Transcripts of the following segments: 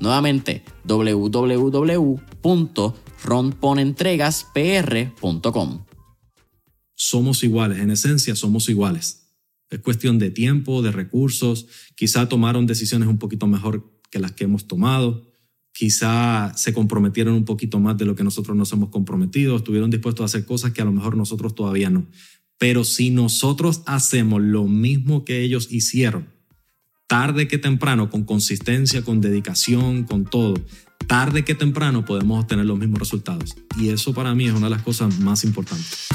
Nuevamente, www.romponentregaspr.com. Somos iguales, en esencia somos iguales. Es cuestión de tiempo, de recursos, quizá tomaron decisiones un poquito mejor que las que hemos tomado, quizá se comprometieron un poquito más de lo que nosotros nos hemos comprometido, estuvieron dispuestos a hacer cosas que a lo mejor nosotros todavía no. Pero si nosotros hacemos lo mismo que ellos hicieron, tarde que temprano, con consistencia, con dedicación, con todo, tarde que temprano podemos obtener los mismos resultados. Y eso para mí es una de las cosas más importantes.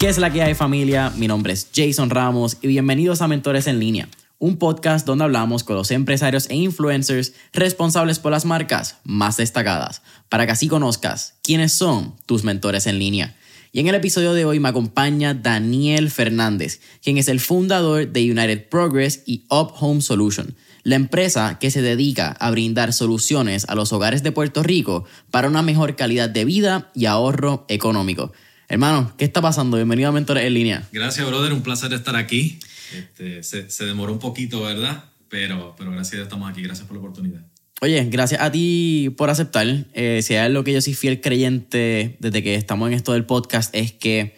¿Qué es la que hay familia? Mi nombre es Jason Ramos y bienvenidos a Mentores en línea, un podcast donde hablamos con los empresarios e influencers responsables por las marcas más destacadas, para que así conozcas quiénes son tus mentores en línea. Y en el episodio de hoy me acompaña Daniel Fernández, quien es el fundador de United Progress y Up Home Solution, la empresa que se dedica a brindar soluciones a los hogares de Puerto Rico para una mejor calidad de vida y ahorro económico. Hermano, ¿qué está pasando? Bienvenido a Mentores en Línea. Gracias, brother. Un placer estar aquí. Este, se, demoró un poquito, ¿verdad? Pero, pero gracias, estamos aquí. Gracias por la oportunidad. Oye, gracias a ti por aceptar. Eh, si hay algo que yo soy fiel creyente desde que estamos en esto del podcast es que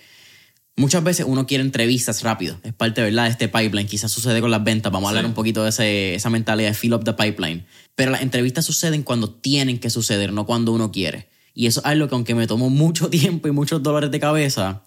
muchas veces uno quiere entrevistas rápido. Es parte, ¿verdad?, de este pipeline. Quizás sucede con las ventas. Vamos a hablar un poquito de esa mentalidad de fill up the pipeline. Pero las entrevistas suceden cuando tienen que suceder, no cuando uno quiere. Y eso es algo que aunque me tomó mucho tiempo y muchos dolores de cabeza,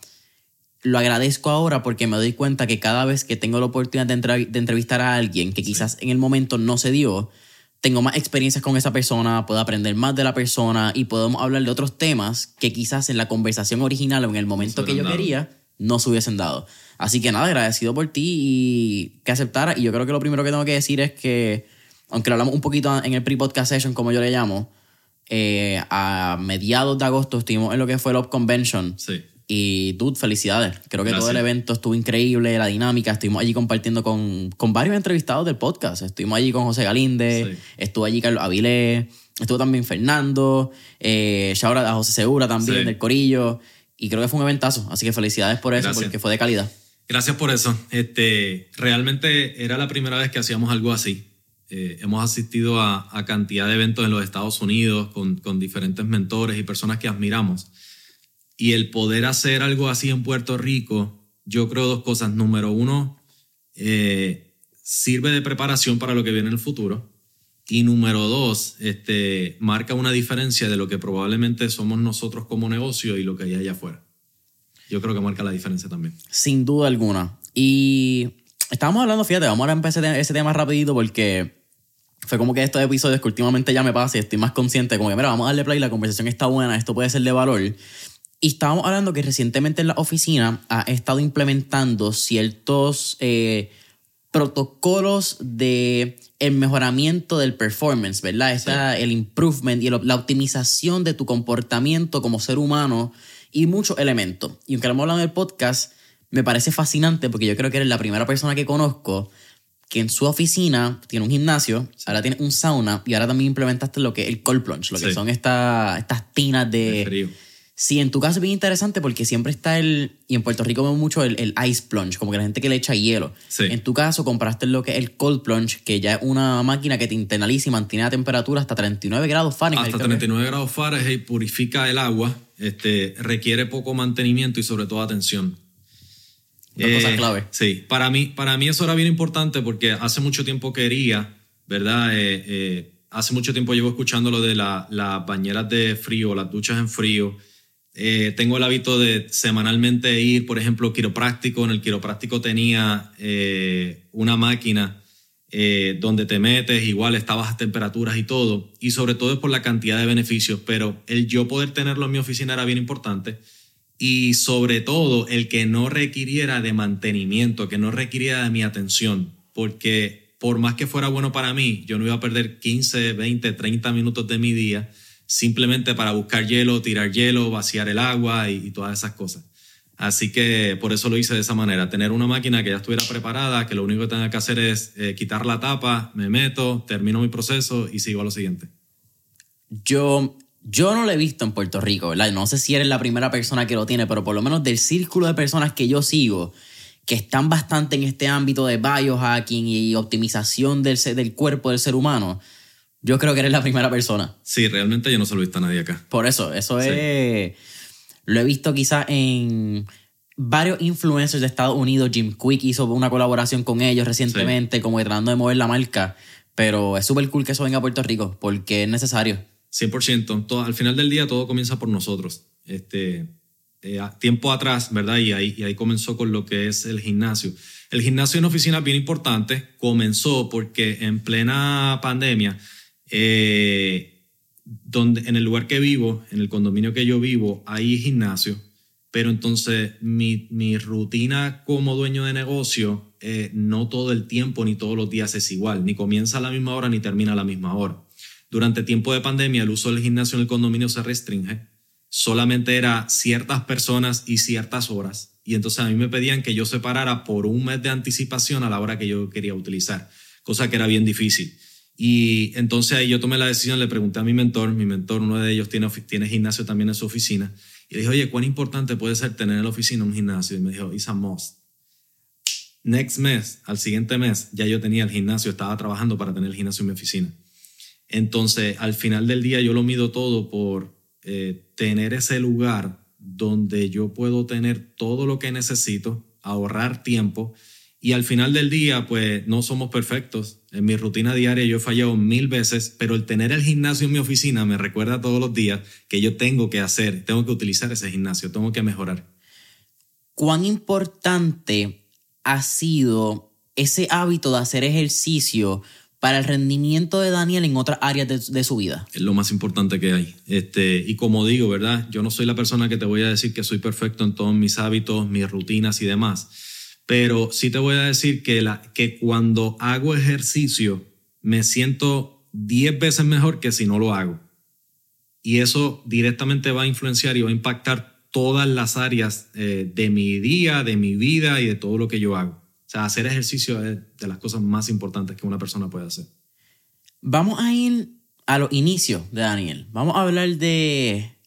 lo agradezco ahora porque me doy cuenta que cada vez que tengo la oportunidad de, entrevistar a alguien que quizás en el momento no se dio, tengo más experiencias con esa persona, puedo aprender más de la persona y podemos hablar de otros temas que quizás en la conversación original o en el momento que yo quería no se hubiesen dado. Así que nada, agradecido por ti y que aceptara. Y yo creo que lo primero que tengo que decir es que, aunque lo hablamos un poquito en el pre-podcast session, como yo le llamo, eh, a mediados de agosto estuvimos en lo que fue el Convention. Sí. Y, dude, felicidades. Creo que todo el evento estuvo increíble, la dinámica. Estuvimos allí compartiendo con, con varios entrevistados del podcast. Estuvimos allí con José Galinde, estuvo allí Carlos Avilés, estuvo también Fernando, eh, a José Segura también, del Corillo. Y creo que fue un eventazo. Así que felicidades por eso, porque fue de calidad. Gracias por eso. Este, realmente era la primera vez que hacíamos algo así. Eh, hemos asistido a, cantidad de eventos en los Estados Unidos con, diferentes mentores y personas que admiramos. Y el poder hacer algo así en Puerto Rico, yo creo dos cosas. Número uno, eh, sirve de preparación para lo que viene en el futuro. Y número dos, este, marca una diferencia de lo que probablemente somos nosotros como negocio y lo que hay allá afuera. Yo creo que marca la diferencia también. Sin duda alguna. Y estábamos hablando, fíjate, vamos a empezar ese tema rapidito porque fue como que estos episodios que últimamente ya me pasa y estoy más consciente, como que, mira, vamos a darle play, la conversación está buena, esto puede ser de valor. Y estábamos hablando que recientemente en la oficina ha estado implementando ciertos eh, protocolos de el mejoramiento del performance, ¿verdad? Está el improvement y la optimización de tu comportamiento como ser humano y muchos elementos. Y aunque lo hemos hablado en el podcast, me parece fascinante porque yo creo que eres la primera persona que conozco que en su oficina tiene un gimnasio, ahora tiene un sauna y ahora también implementaste lo que es el cold plunge, lo que son estas, estas tinas de, Sí, en tu caso es bien interesante porque siempre está el, y en Puerto Rico vemos mucho el, el ice plunge, como que la gente que le echa hielo. Sí. En tu caso compraste lo que es el cold plunge, que ya es una máquina que te internaliza y mantiene la temperatura hasta 39 grados Fahrenheit. Hasta creo que. 39 grados Fahrenheit purifica el agua, este, requiere poco mantenimiento y sobre todo atención. Dos cosas clave. Sí, para mí, para mí eso era bien importante porque hace mucho tiempo quería, ¿verdad? Eh, eh, hace mucho tiempo llevo escuchando lo de la- las bañeras de frío, las duchas en frío. Eh, tengo el hábito de semanalmente ir, por ejemplo, quiropráctico. En el quiropráctico tenía eh, una máquina eh, donde te metes, igual está a bajas temperaturas y todo. Y sobre todo es por la cantidad de beneficios. Pero el yo poder tenerlo en mi oficina era bien importante. Y sobre todo el que no requiriera de mantenimiento, que no requiriera de mi atención. Porque por más que fuera bueno para mí, yo no iba a perder 15, 20, 30 minutos de mi día simplemente para buscar hielo, tirar hielo, vaciar el agua y, todas esas cosas. Así que por eso lo hice de esa manera, tener una máquina que ya estuviera preparada, que lo único que tenga que hacer es eh, quitar la tapa, me meto, termino mi proceso y sigo a lo siguiente. Yo, yo no lo he visto en Puerto Rico, ¿verdad? No sé si eres la primera persona que lo tiene, pero por lo menos del círculo de personas que yo sigo, que están bastante en este ámbito de biohacking y optimización del, del cuerpo del ser humano, yo creo que eres la primera persona. Sí, realmente yo no se lo he visto a nadie acá. Por eso, eso Sí. es... Lo he visto quizás en varios influencers de Estados Unidos. Jim Quick hizo una colaboración con ellos recientemente, como que tratando de mover la marca. Pero es súper cool que eso venga a Puerto Rico, porque es necesario. 100%. Todo, al final del día todo comienza por nosotros. Este, eh, tiempo atrás, ¿verdad? Y ahí, y ahí comenzó con lo que es el gimnasio. El gimnasio en oficina es bien importante. Comenzó porque en plena pandemia, eh, donde, en el lugar que vivo, en el condominio que yo vivo, hay gimnasio. Pero entonces mi, mi rutina como dueño de negocio, eh, no todo el tiempo ni todos los días es igual. Ni comienza a la misma hora ni termina a la misma hora. Durante tiempo de pandemia, el uso del gimnasio en el condominio se restringe. Solamente era ciertas personas y ciertas horas. Y entonces a mí me pedían que yo separara por un mes de anticipación a la hora que yo quería utilizar, cosa que era bien difícil. Y entonces ahí yo tomé la decisión, le pregunté a mi mentor, mi mentor, uno de ellos tiene, tiene gimnasio también en su oficina, y le dije, oye, ¿cuán importante puede ser tener en la oficina un gimnasio? Y me dijo, it's a must. Next mes, al siguiente mes, ya yo tenía el gimnasio, estaba trabajando para tener el gimnasio en mi oficina. Entonces, al final del día yo lo mido todo por eh, tener ese lugar donde yo puedo tener todo lo que necesito, ahorrar tiempo y al final del día, pues no somos perfectos. En mi rutina diaria yo he fallado mil veces, pero el tener el gimnasio en mi oficina me recuerda todos los días que yo tengo que hacer, tengo que utilizar ese gimnasio, tengo que mejorar. ¿Cuán importante ha sido ese hábito de hacer ejercicio para el rendimiento de Daniel en otras áreas de, de su vida? es lo más importante que hay. Este, y como digo, ¿verdad? Yo no soy la persona que te voy a decir que soy perfecto en todos mis hábitos, mis rutinas y demás, pero sí te voy a decir que, que cuando hago ejercicio me siento 10 veces mejor que si no lo hago. Y eso directamente va a influenciar y va a impactar todas las áreas eh, de mi día, de mi vida y de todo lo que yo hago. O sea, hacer ejercicio es de las cosas más importantes que una persona puede hacer. Vamos a ir a los inicios de Daniel. Vamos a hablar de...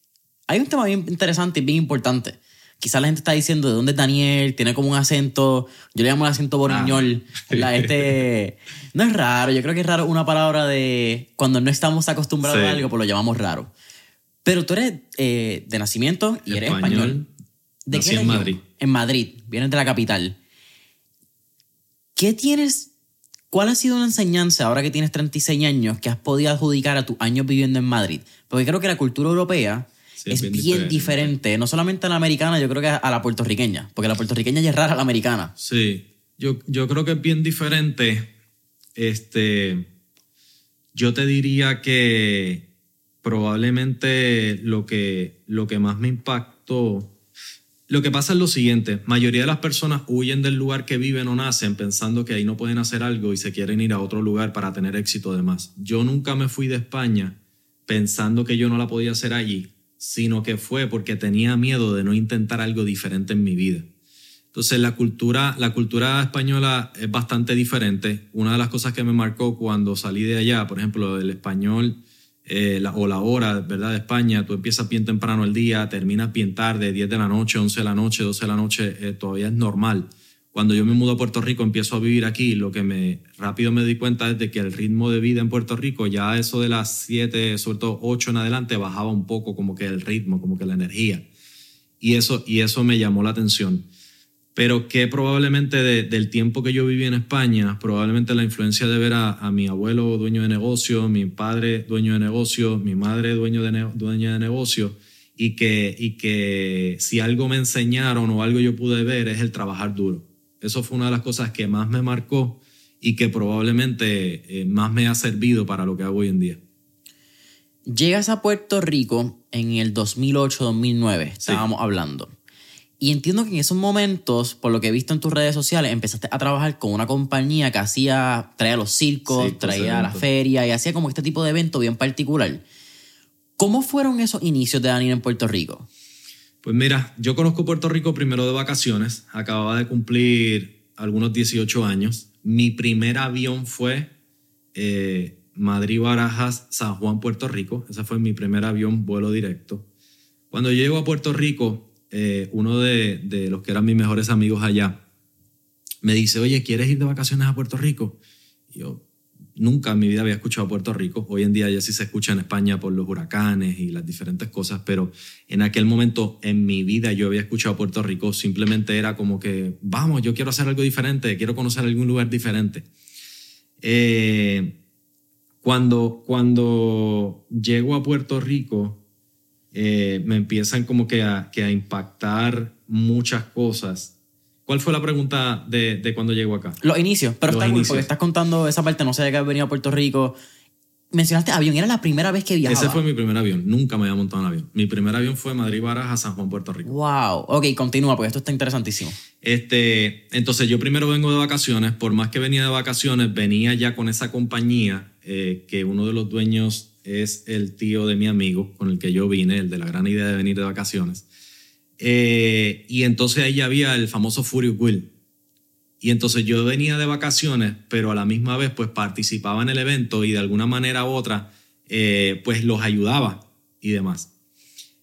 Hay un tema bien interesante y bien importante. Quizás la gente está diciendo de dónde es Daniel, tiene como un acento, yo le llamo el acento boriñol. ¿verdad? Este, no es raro, yo creo que es raro una palabra de cuando no estamos acostumbrados Sí. a algo, pues lo llamamos raro. Pero tú eres eh, de nacimiento y eres Español. español. ¿De Nací qué en? Madrid. En Madrid, vienes de la capital. ¿Qué tienes? ¿Cuál ha sido una enseñanza ahora que tienes 36 años que has podido adjudicar a tus años viviendo en Madrid? Porque creo que la cultura europea Sí, es bien bien, diferente. diferente, no solamente a la americana, yo creo que a la puertorriqueña, porque la puertorriqueña ya es rara a la americana. Sí, yo, yo creo que es bien diferente. Este, yo te diría que probablemente lo que, lo que más me impactó, lo que pasa es lo siguiente, mayoría de las personas huyen del lugar que viven o nacen pensando que ahí no pueden hacer algo y se quieren ir a otro lugar para tener éxito además. Yo nunca me fui de España pensando que yo no la podía hacer allí, sino que fue porque tenía miedo de no intentar algo diferente en mi vida. Entonces la cultura, la cultura española es bastante diferente. Una de las cosas que me marcó cuando salí de allá, por ejemplo, el español eh, o la hora, ¿verdad? De España, tú empiezas bien temprano el día, terminas bien tarde, 10 de la noche, 11 de la noche, 12 de la noche, eh, todavía es normal. Cuando yo me mudo a Puerto Rico, empiezo a vivir aquí, lo que me rápido me di cuenta es de que el ritmo de vida en Puerto Rico, ya eso de las 7, sobre todo 8 en adelante, bajaba un poco como que el ritmo, como que la energía. Y eso, y eso me llamó la atención pero que probablemente del tiempo que yo viví en España, probablemente la influencia de ver a, mi abuelo dueño de negocio, mi padre dueño de negocio, mi madre dueño de dueña de negocio, y que, y que si algo me enseñaron o algo yo pude ver es el trabajar duro. Eso fue una de las cosas que más me marcó y que probablemente eh, más me ha servido para lo que hago hoy en día. Llegas a Puerto Rico en el 2008-2009, estábamos hablando. Y entiendo que en esos momentos, por lo que he visto en tus redes sociales, empezaste a trabajar con una compañía que hacía, traía los circos, traía la feria y hacía como este tipo de evento bien particular. ¿Cómo fueron esos inicios de Daniel en Puerto Rico? Pues mira, yo conozco Puerto Rico primero de vacaciones. Acababa de cumplir algunos 18 años. Mi primer avión fue eh, Madrid-Barajas, San Juan, Puerto Rico. Ese fue mi primer avión vuelo directo. Cuando llego a Puerto Rico, eh, uno de, los que eran mis mejores amigos allá me dice, oye, ¿quieres ir de vacaciones a Puerto Rico? yo nunca en mi vida había escuchado Puerto Rico. Hoy en día ya sí se escucha en España por los huracanes y las diferentes cosas, pero en aquel momento en mi vida yo había escuchado Puerto Rico. Simplemente era como que, vamos, yo quiero hacer algo diferente, quiero conocer algún lugar diferente. Eh, cuando, cuando llego a Puerto Rico, eh, me empiezan como que a impactar muchas cosas. ¿Cuál fue la pregunta de, de cuando llego acá? Los inicios, pero está inicios. porque estás contando esa parte, no sé de que venido a Puerto Rico. Mencionaste avión, era la primera vez que viajaba. Ese fue mi primer avión, nunca me había montado en avión. Mi primer avión fue Madrid Barajas a San Juan, Puerto Rico. Wow, ok, continúa porque esto está interesantísimo. Este, entonces yo primero vengo de vacaciones, por más que venía de vacaciones, venía ya con esa compañía eh, que uno de los dueños es el tío de mi amigo con el que yo vine, el de la gran idea de venir de vacaciones. Eh, y entonces ahí había el famoso Furious Will. Y entonces yo venía de vacaciones, pero a la misma vez pues participaba en el evento y de alguna manera u otra eh, pues los ayudaba y demás.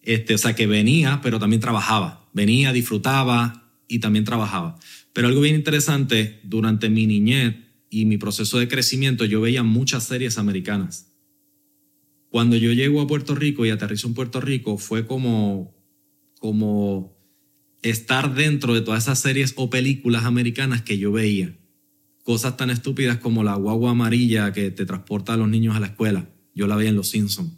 Este, o sea que venía, pero también trabajaba. Venía, disfrutaba y también trabajaba. Pero algo bien interesante, durante mi niñez y mi proceso de crecimiento, yo veía muchas series americanas. Cuando yo llego a Puerto Rico y aterrizo en Puerto Rico, fue como, como estar dentro de todas esas series o películas americanas que yo veía. Cosas tan estúpidas como la guagua amarilla que te transporta a los niños a la escuela. Yo la veía en Los Simpsons.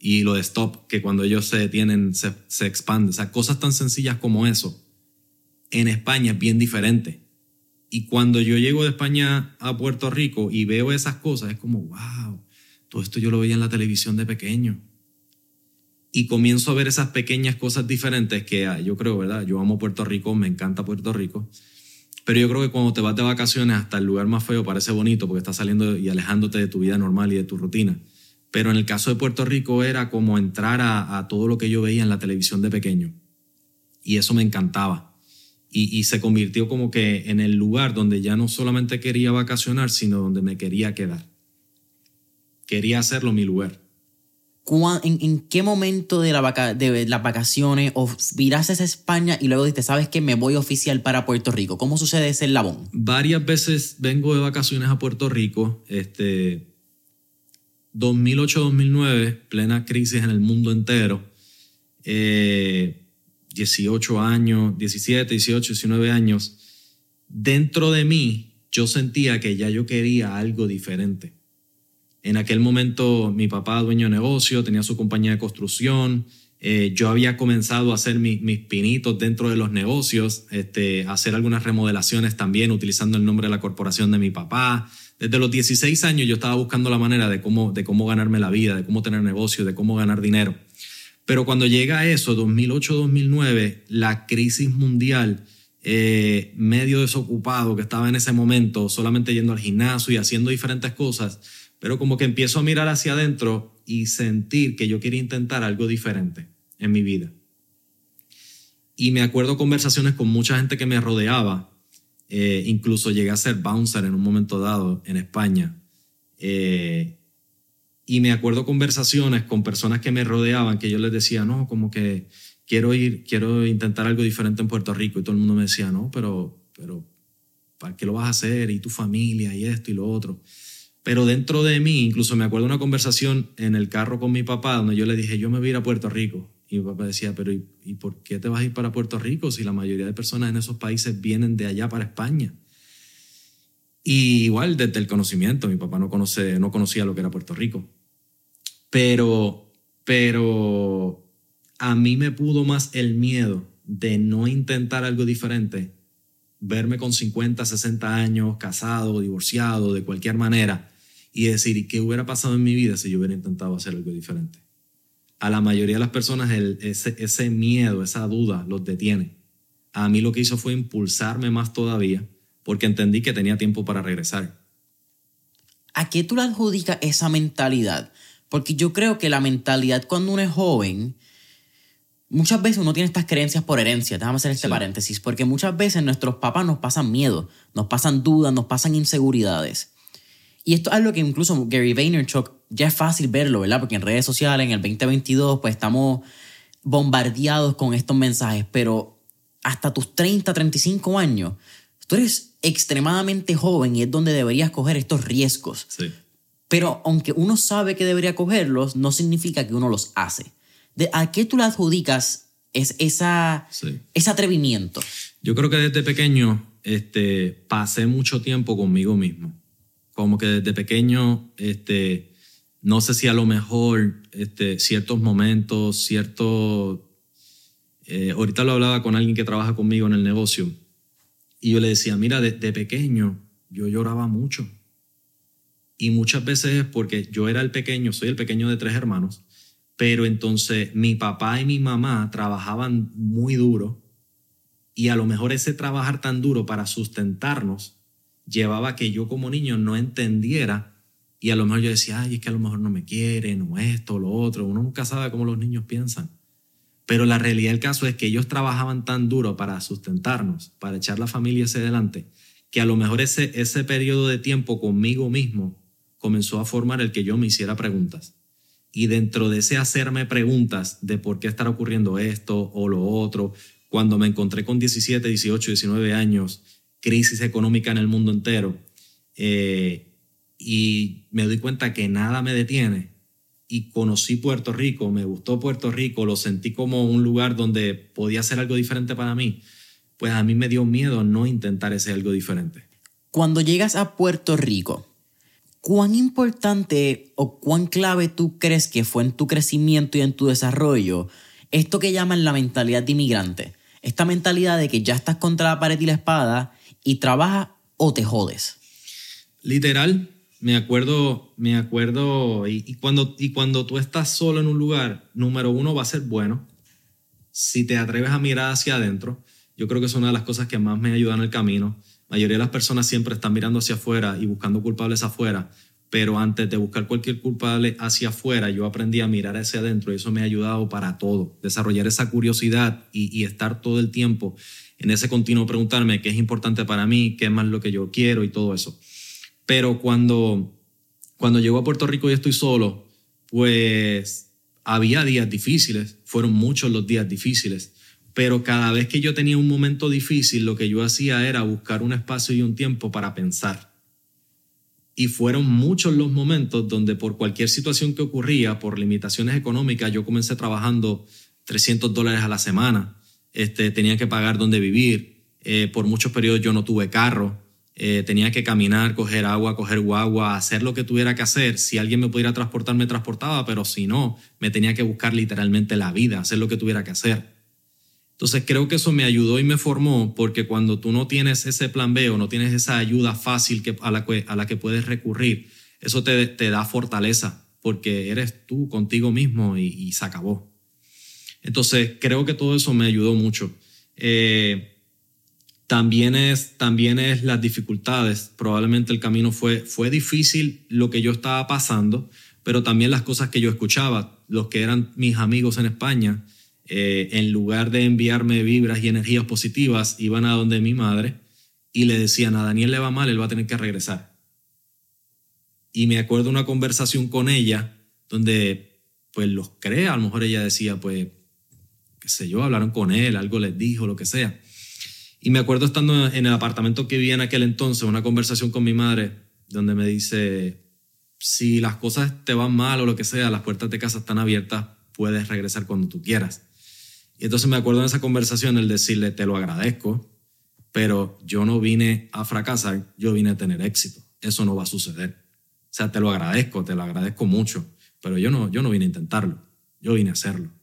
Y lo de Stop, que cuando ellos se detienen se, se expande. O sea, cosas tan sencillas como eso. En España es bien diferente. Y cuando yo llego de España a Puerto Rico y veo esas cosas, es como, wow, todo esto yo lo veía en la televisión de pequeño. Y comienzo a ver esas pequeñas cosas diferentes que ah, yo creo, ¿verdad? Yo amo Puerto Rico, me encanta Puerto Rico. Pero yo creo que cuando te vas de vacaciones hasta el lugar más feo parece bonito porque estás saliendo y alejándote de tu vida normal y de tu rutina. Pero en el caso de Puerto Rico era como entrar a, todo lo que yo veía en la televisión de pequeño. Y eso me encantaba. Y, y, se convirtió como que en el lugar donde ya no solamente quería vacacionar, sino donde me quería quedar quería hacerlo mi lugar. ¿En, qué momento de, la de las vacaciones o viraste a España y luego dijiste, sabes que me voy oficial para Puerto Rico? ¿Cómo sucede ese labón? Varias veces vengo de vacaciones a Puerto Rico. Este, 2008-2009, plena crisis en el mundo entero. 18 eh, años, 17, 18, 19 años. Dentro de mí, yo sentía que ya yo quería algo diferente en aquel momento mi papá, dueño de negocio, tenía su compañía de construcción. Eh, yo había comenzado a hacer mis pinitos dentro de los negocios, este, hacer algunas remodelaciones también utilizando el nombre de la corporación de mi papá. Desde los 16 años yo estaba buscando la manera de cómo, de cómo ganarme la vida, de cómo tener negocio, de cómo ganar dinero. Pero cuando llega eso, 2008-2009, la crisis mundial, eh, medio desocupado que estaba en ese momento, solamente yendo al gimnasio y haciendo diferentes cosas, pero como que empiezo a mirar hacia adentro y sentir que yo quería intentar algo diferente en mi vida. Y me acuerdo conversaciones con mucha gente que me rodeaba, eh, incluso llegué a ser bouncer en un momento dado en España. Eh, Y me acuerdo conversaciones con personas que me rodeaban que yo les decía, no, como que quiero ir, quiero intentar algo diferente en Puerto Rico. Y todo el mundo me decía, no, pero, pero, ¿para qué lo vas a hacer? Y tu familia y esto y lo otro. Pero dentro de mí, incluso me acuerdo una conversación en el carro con mi papá donde yo le dije, yo me voy a ir a Puerto Rico. Y mi papá decía, pero ¿y, ¿y por qué te vas a ir para Puerto Rico si la mayoría de personas en esos países vienen de allá para España? Y igual desde el conocimiento, mi papá no, conoce, no conocía lo que era Puerto Rico. Pero, pero a mí me pudo más el miedo de no intentar algo diferente, verme con 50, 60 años, casado, divorciado, de cualquier manera, y decir, ¿qué hubiera pasado en mi vida si yo hubiera intentado hacer algo diferente? A la mayoría de las personas el, ese, ese miedo, esa duda los detiene. A mí lo que hizo fue impulsarme más todavía porque entendí que tenía tiempo para regresar. ¿A qué tú le adjudicas esa mentalidad? Porque yo creo que la mentalidad cuando uno es joven, muchas veces uno tiene estas creencias por herencia, déjame hacer este paréntesis, porque muchas veces nuestros papás nos pasan miedo, nos pasan dudas, nos pasan inseguridades. Y esto es algo que incluso Gary Vaynerchuk ya es fácil verlo, ¿verdad? Porque en redes sociales, en el 2022, pues estamos bombardeados con estos mensajes, pero hasta tus 30, 35 años, tú eres extremadamente joven y es donde deberías coger estos riesgos. Sí. Pero aunque uno sabe que debería cogerlos, no significa que uno los hace. ¿De ¿A qué tú le adjudicas es esa, Sí. ese atrevimiento? Yo creo que desde pequeño este, pasé mucho tiempo conmigo mismo. Como que desde pequeño, este, no sé si a lo mejor este, ciertos momentos, ciertos... eh, ahorita lo hablaba con alguien que trabaja conmigo en el negocio y yo le decía, mira, desde pequeño yo lloraba mucho. Y muchas veces es porque yo era el pequeño, soy el pequeño de tres hermanos, pero entonces mi papá y mi mamá trabajaban muy duro y a lo mejor ese trabajar tan duro para sustentarnos llevaba que yo como niño no entendiera y a lo mejor yo decía, ay, es que a lo mejor no me quieren o esto o lo otro. Uno nunca sabe cómo los niños piensan. Pero la realidad del caso es que ellos trabajaban tan duro para sustentarnos, para echar la familia hacia adelante, que a lo mejor ese, ese periodo de tiempo conmigo mismo comenzó a formar el que yo me hiciera preguntas. Y dentro de ese hacerme preguntas de por qué estará ocurriendo esto o lo otro, cuando me encontré con 17, 18, 19 años, crisis económica en el mundo entero, eh, y me doy cuenta que nada me detiene, y conocí Puerto Rico, me gustó Puerto Rico, lo sentí como un lugar donde podía hacer algo diferente para mí, pues a mí me dio miedo no intentar ese algo diferente. Cuando llegas a Puerto Rico, ¿cuán importante o cuán clave tú crees que fue en tu crecimiento y en tu desarrollo esto que llaman la mentalidad de inmigrante? Esta mentalidad de que ya estás contra la pared y la espada y trabajas o te jodes. Literal, me acuerdo, me acuerdo, y, cuando, y cuando tú estás solo en un lugar, número uno va a ser bueno. Si te atreves a mirar hacia adentro, yo creo que es una de las cosas que más me ayudan en el camino. La mayoría de las personas siempre están mirando hacia afuera y buscando culpables afuera, pero antes de buscar cualquier culpable hacia afuera, yo aprendí a mirar hacia adentro y eso me ha ayudado para todo. Desarrollar esa curiosidad y estar todo el tiempo en ese continuo preguntarme qué es importante para mí, qué es más lo que yo quiero y todo eso. Pero cuando, cuando llego a Puerto Rico y estoy solo, pues había días difíciles, fueron muchos los días difíciles, pero cada vez que yo tenía un momento difícil, lo que yo hacía era buscar un espacio y un tiempo para pensar. Y fueron muchos los momentos donde por cualquier situación que ocurría, por limitaciones económicas, yo comencé trabajando 300 dólares a la semana, este, tenía que pagar donde vivir, eh, por muchos periodos yo no tuve carro, eh, tenía que caminar, coger agua, coger guagua, hacer lo que tuviera que hacer. Si alguien me pudiera transportar, me transportaba, pero si no, me tenía que buscar literalmente la vida, hacer lo que tuviera que hacer. Entonces creo que eso me ayudó y me formó porque cuando tú no tienes ese plan B o no tienes esa ayuda fácil que, a, la que, puedes recurrir, eso te, da fortaleza porque eres tú contigo mismo y, se acabó. Entonces creo que todo eso me ayudó mucho. Eh, también es, también es las dificultades. Probablemente el camino fue, fue difícil lo que yo estaba pasando, pero también las cosas que yo escuchaba, los que eran mis amigos en España, eh, en lugar de enviarme vibras y energías positivas, iban a donde mi madre y le decían, a Daniel le va mal, él va a tener que regresar. Y me acuerdo una conversación con ella donde pues los crea. A lo mejor ella decía, pues, qué sé yo, hablaron con él, algo les dijo, lo que sea. Y me acuerdo estando en el apartamento que vivía en aquel entonces, una conversación con mi madre, donde me dice, si las cosas te van mal o lo que sea, las puertas de casa están abiertas, puedes regresar cuando tú quieras. Y entonces me acuerdo en esa conversación el decirle, te lo agradezco, pero yo no vine a fracasar, yo vine a tener éxito. Eso no va a suceder. O sea, te lo agradezco, te lo agradezco mucho, pero yo no, yo no vine a intentarlo, yo vine a hacerlo.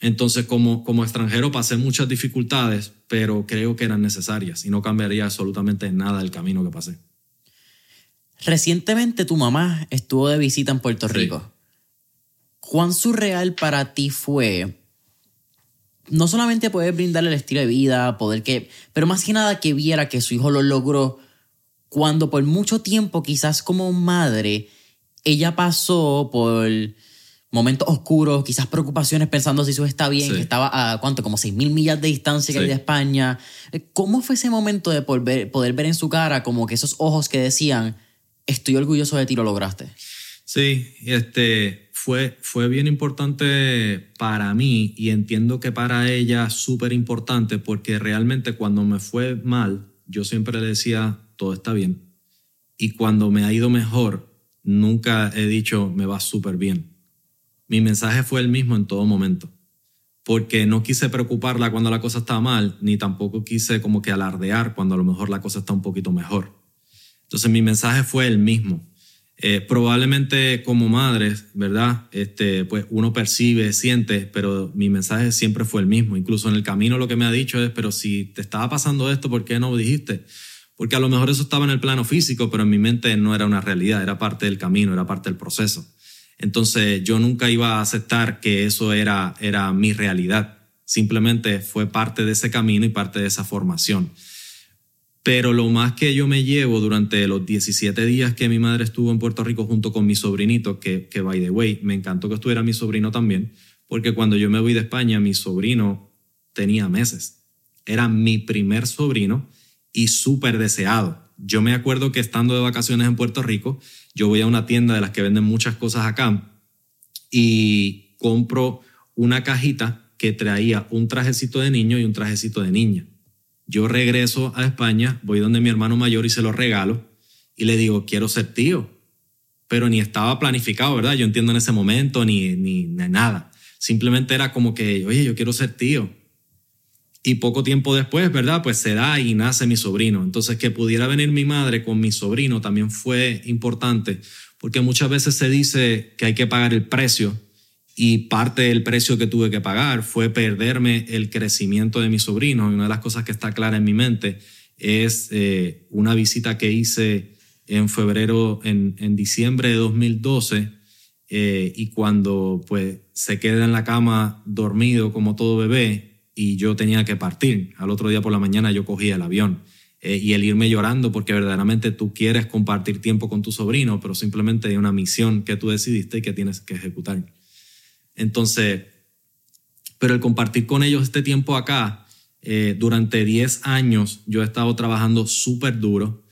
Entonces, como, como extranjero pasé muchas dificultades, pero creo que eran necesarias y no cambiaría absolutamente nada el camino que pasé. Recientemente tu mamá estuvo de visita en Puerto Rico. ¿Cuán surreal para ti fue no solamente poder brindarle el estilo de vida, poder que, pero más que nada que viera que su hijo lo logró cuando por mucho tiempo, quizás como madre, ella pasó por momentos oscuros, quizás preocupaciones pensando si hijo está bien, que estaba a cuánto, como 6 mil millas de distancia que hay de España. ¿Cómo fue ese momento de poder poder ver en su cara como que esos ojos que decían, estoy orgulloso de ti, lo lograste? Sí, este, fue, fue bien importante para mí y entiendo que para ella súper importante porque realmente cuando me fue mal, yo siempre le decía, todo está bien. Y cuando me ha ido mejor, nunca he dicho, me va súper bien. Mi mensaje fue el mismo en todo momento. Porque no quise preocuparla cuando la cosa estaba mal, ni tampoco quise como que alardear cuando a lo mejor la cosa está un poquito mejor. Entonces mi mensaje fue el mismo eh, probablemente como madres, ¿verdad? Este, pues uno percibe, siente, pero mi mensaje siempre fue el mismo. Incluso en el camino lo que me ha dicho es, pero si te estaba pasando esto, ¿por qué no dijiste? Porque a lo mejor eso estaba en el plano físico, pero en mi mente no era una realidad, era parte del camino, era parte del proceso. Entonces yo nunca iba a aceptar que eso era, era mi realidad. Simplemente fue parte de ese camino y parte de esa formación. Pero lo más que yo me llevo durante los 17 días que mi madre estuvo en Puerto Rico junto con mi sobrinito, que, que by the way, me encantó que estuviera mi sobrino también, porque cuando yo me voy de España, mi sobrino tenía meses. Era mi primer sobrino y súper deseado. Yo me acuerdo que estando de vacaciones en Puerto Rico, yo voy a una tienda de las que venden muchas cosas acá y compro una cajita que traía un trajecito de niño y un trajecito de niña. Yo regreso a España, voy donde mi hermano mayor y se lo regalo y le digo, quiero ser tío. Pero ni estaba planificado, ¿verdad? Yo entiendo en ese momento, ni, ni, nada. Simplemente era como que, oye, yo quiero ser tío. Y poco tiempo después, ¿verdad? Pues se da y nace mi sobrino. Entonces, que pudiera venir mi madre con mi sobrino también fue importante, porque muchas veces se dice que hay que pagar el precio y parte del precio que tuve que pagar fue perderme el crecimiento de mi sobrino. Y una de las cosas que está clara en mi mente es eh, una visita que hice en febrero, en, diciembre de 2012, eh, y cuando pues se queda en la cama dormido como todo bebé y yo tenía que partir. Al otro día por la mañana yo cogí el avión. Eh, y el irme llorando porque verdaderamente tú quieres compartir tiempo con tu sobrino, pero simplemente hay una misión que tú decidiste y que tienes que ejecutar. Entonces, pero el compartir con ellos este tiempo acá, eh, durante 10 años yo he estado trabajando súper duro,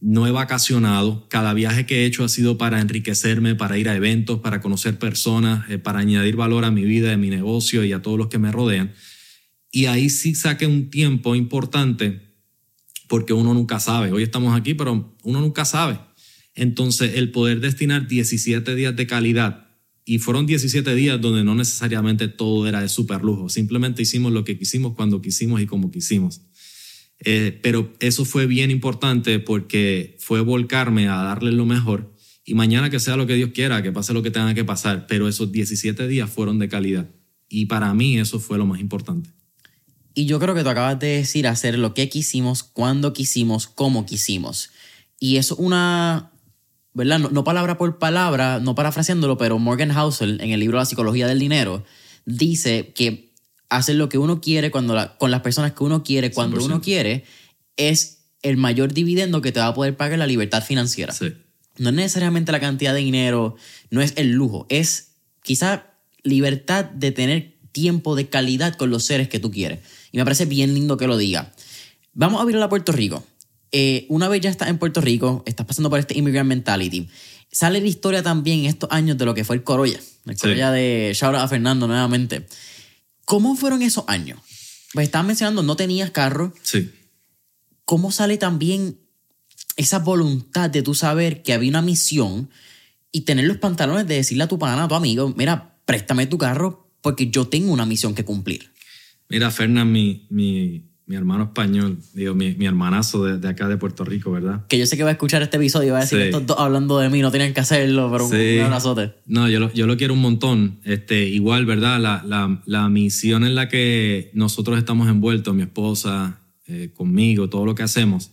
no he vacacionado, cada viaje que he hecho ha sido para enriquecerme, para ir a eventos, para conocer personas, eh, para añadir valor a mi vida, a mi negocio y a todos los que me rodean. Y ahí sí saqué un tiempo importante porque uno nunca sabe. Hoy estamos aquí, pero uno nunca sabe. Entonces, el poder destinar 17 días de calidad y fueron 17 días donde no necesariamente todo era de super lujo, simplemente hicimos lo que quisimos cuando quisimos y como quisimos. Eh, pero eso fue bien importante porque fue volcarme a darle lo mejor y mañana que sea lo que Dios quiera, que pase lo que tenga que pasar, pero esos 17 días fueron de calidad. Y para mí eso fue lo más importante. Y yo creo que tú acabas de decir hacer lo que quisimos, cuando quisimos, cómo quisimos. Y es una ¿verdad? No, palabra por palabra, no parafraseándolo, pero Morgan Housel en el libro La psicología del dinero dice que hacer lo que uno quiere cuando con las personas que uno quiere cuando uno quiere es el mayor dividendo que te va a poder pagar la libertad financiera. No es necesariamente la cantidad de dinero, no es el lujo, es quizá libertad de tener tiempo de calidad con los seres que tú quieres. Y me parece bien lindo que lo diga. Vamos a ir a Puerto Rico. Eh, una vez ya estás en Puerto Rico, estás pasando por este immigrant mentality, Sale la historia también en estos años de lo que fue el Corolla. El Sí. Corolla de shout out a Fernando nuevamente. ¿Cómo fueron esos años? Pues estabas mencionando, no tenías carro. Sí. ¿Cómo sale también esa voluntad de tú saber que había una misión y tener los pantalones de decirle a tu pana, a tu amigo, mira, préstame tu carro porque yo tengo una misión que cumplir? Mira, Fernán, mi, mi, mi hermano español, digo, mi, mi hermanazo de, de acá de Puerto Rico, ¿verdad? Que yo sé que va a escuchar este episodio y va a decir, Sí. estos dos hablando de mí, no tienen que hacerlo, pero un- Sí. un abrazote. No, yo lo, yo lo quiero un montón. Este, igual, ¿verdad? La, la, la misión en la que nosotros estamos envueltos, mi esposa, eh, conmigo, todo lo que hacemos,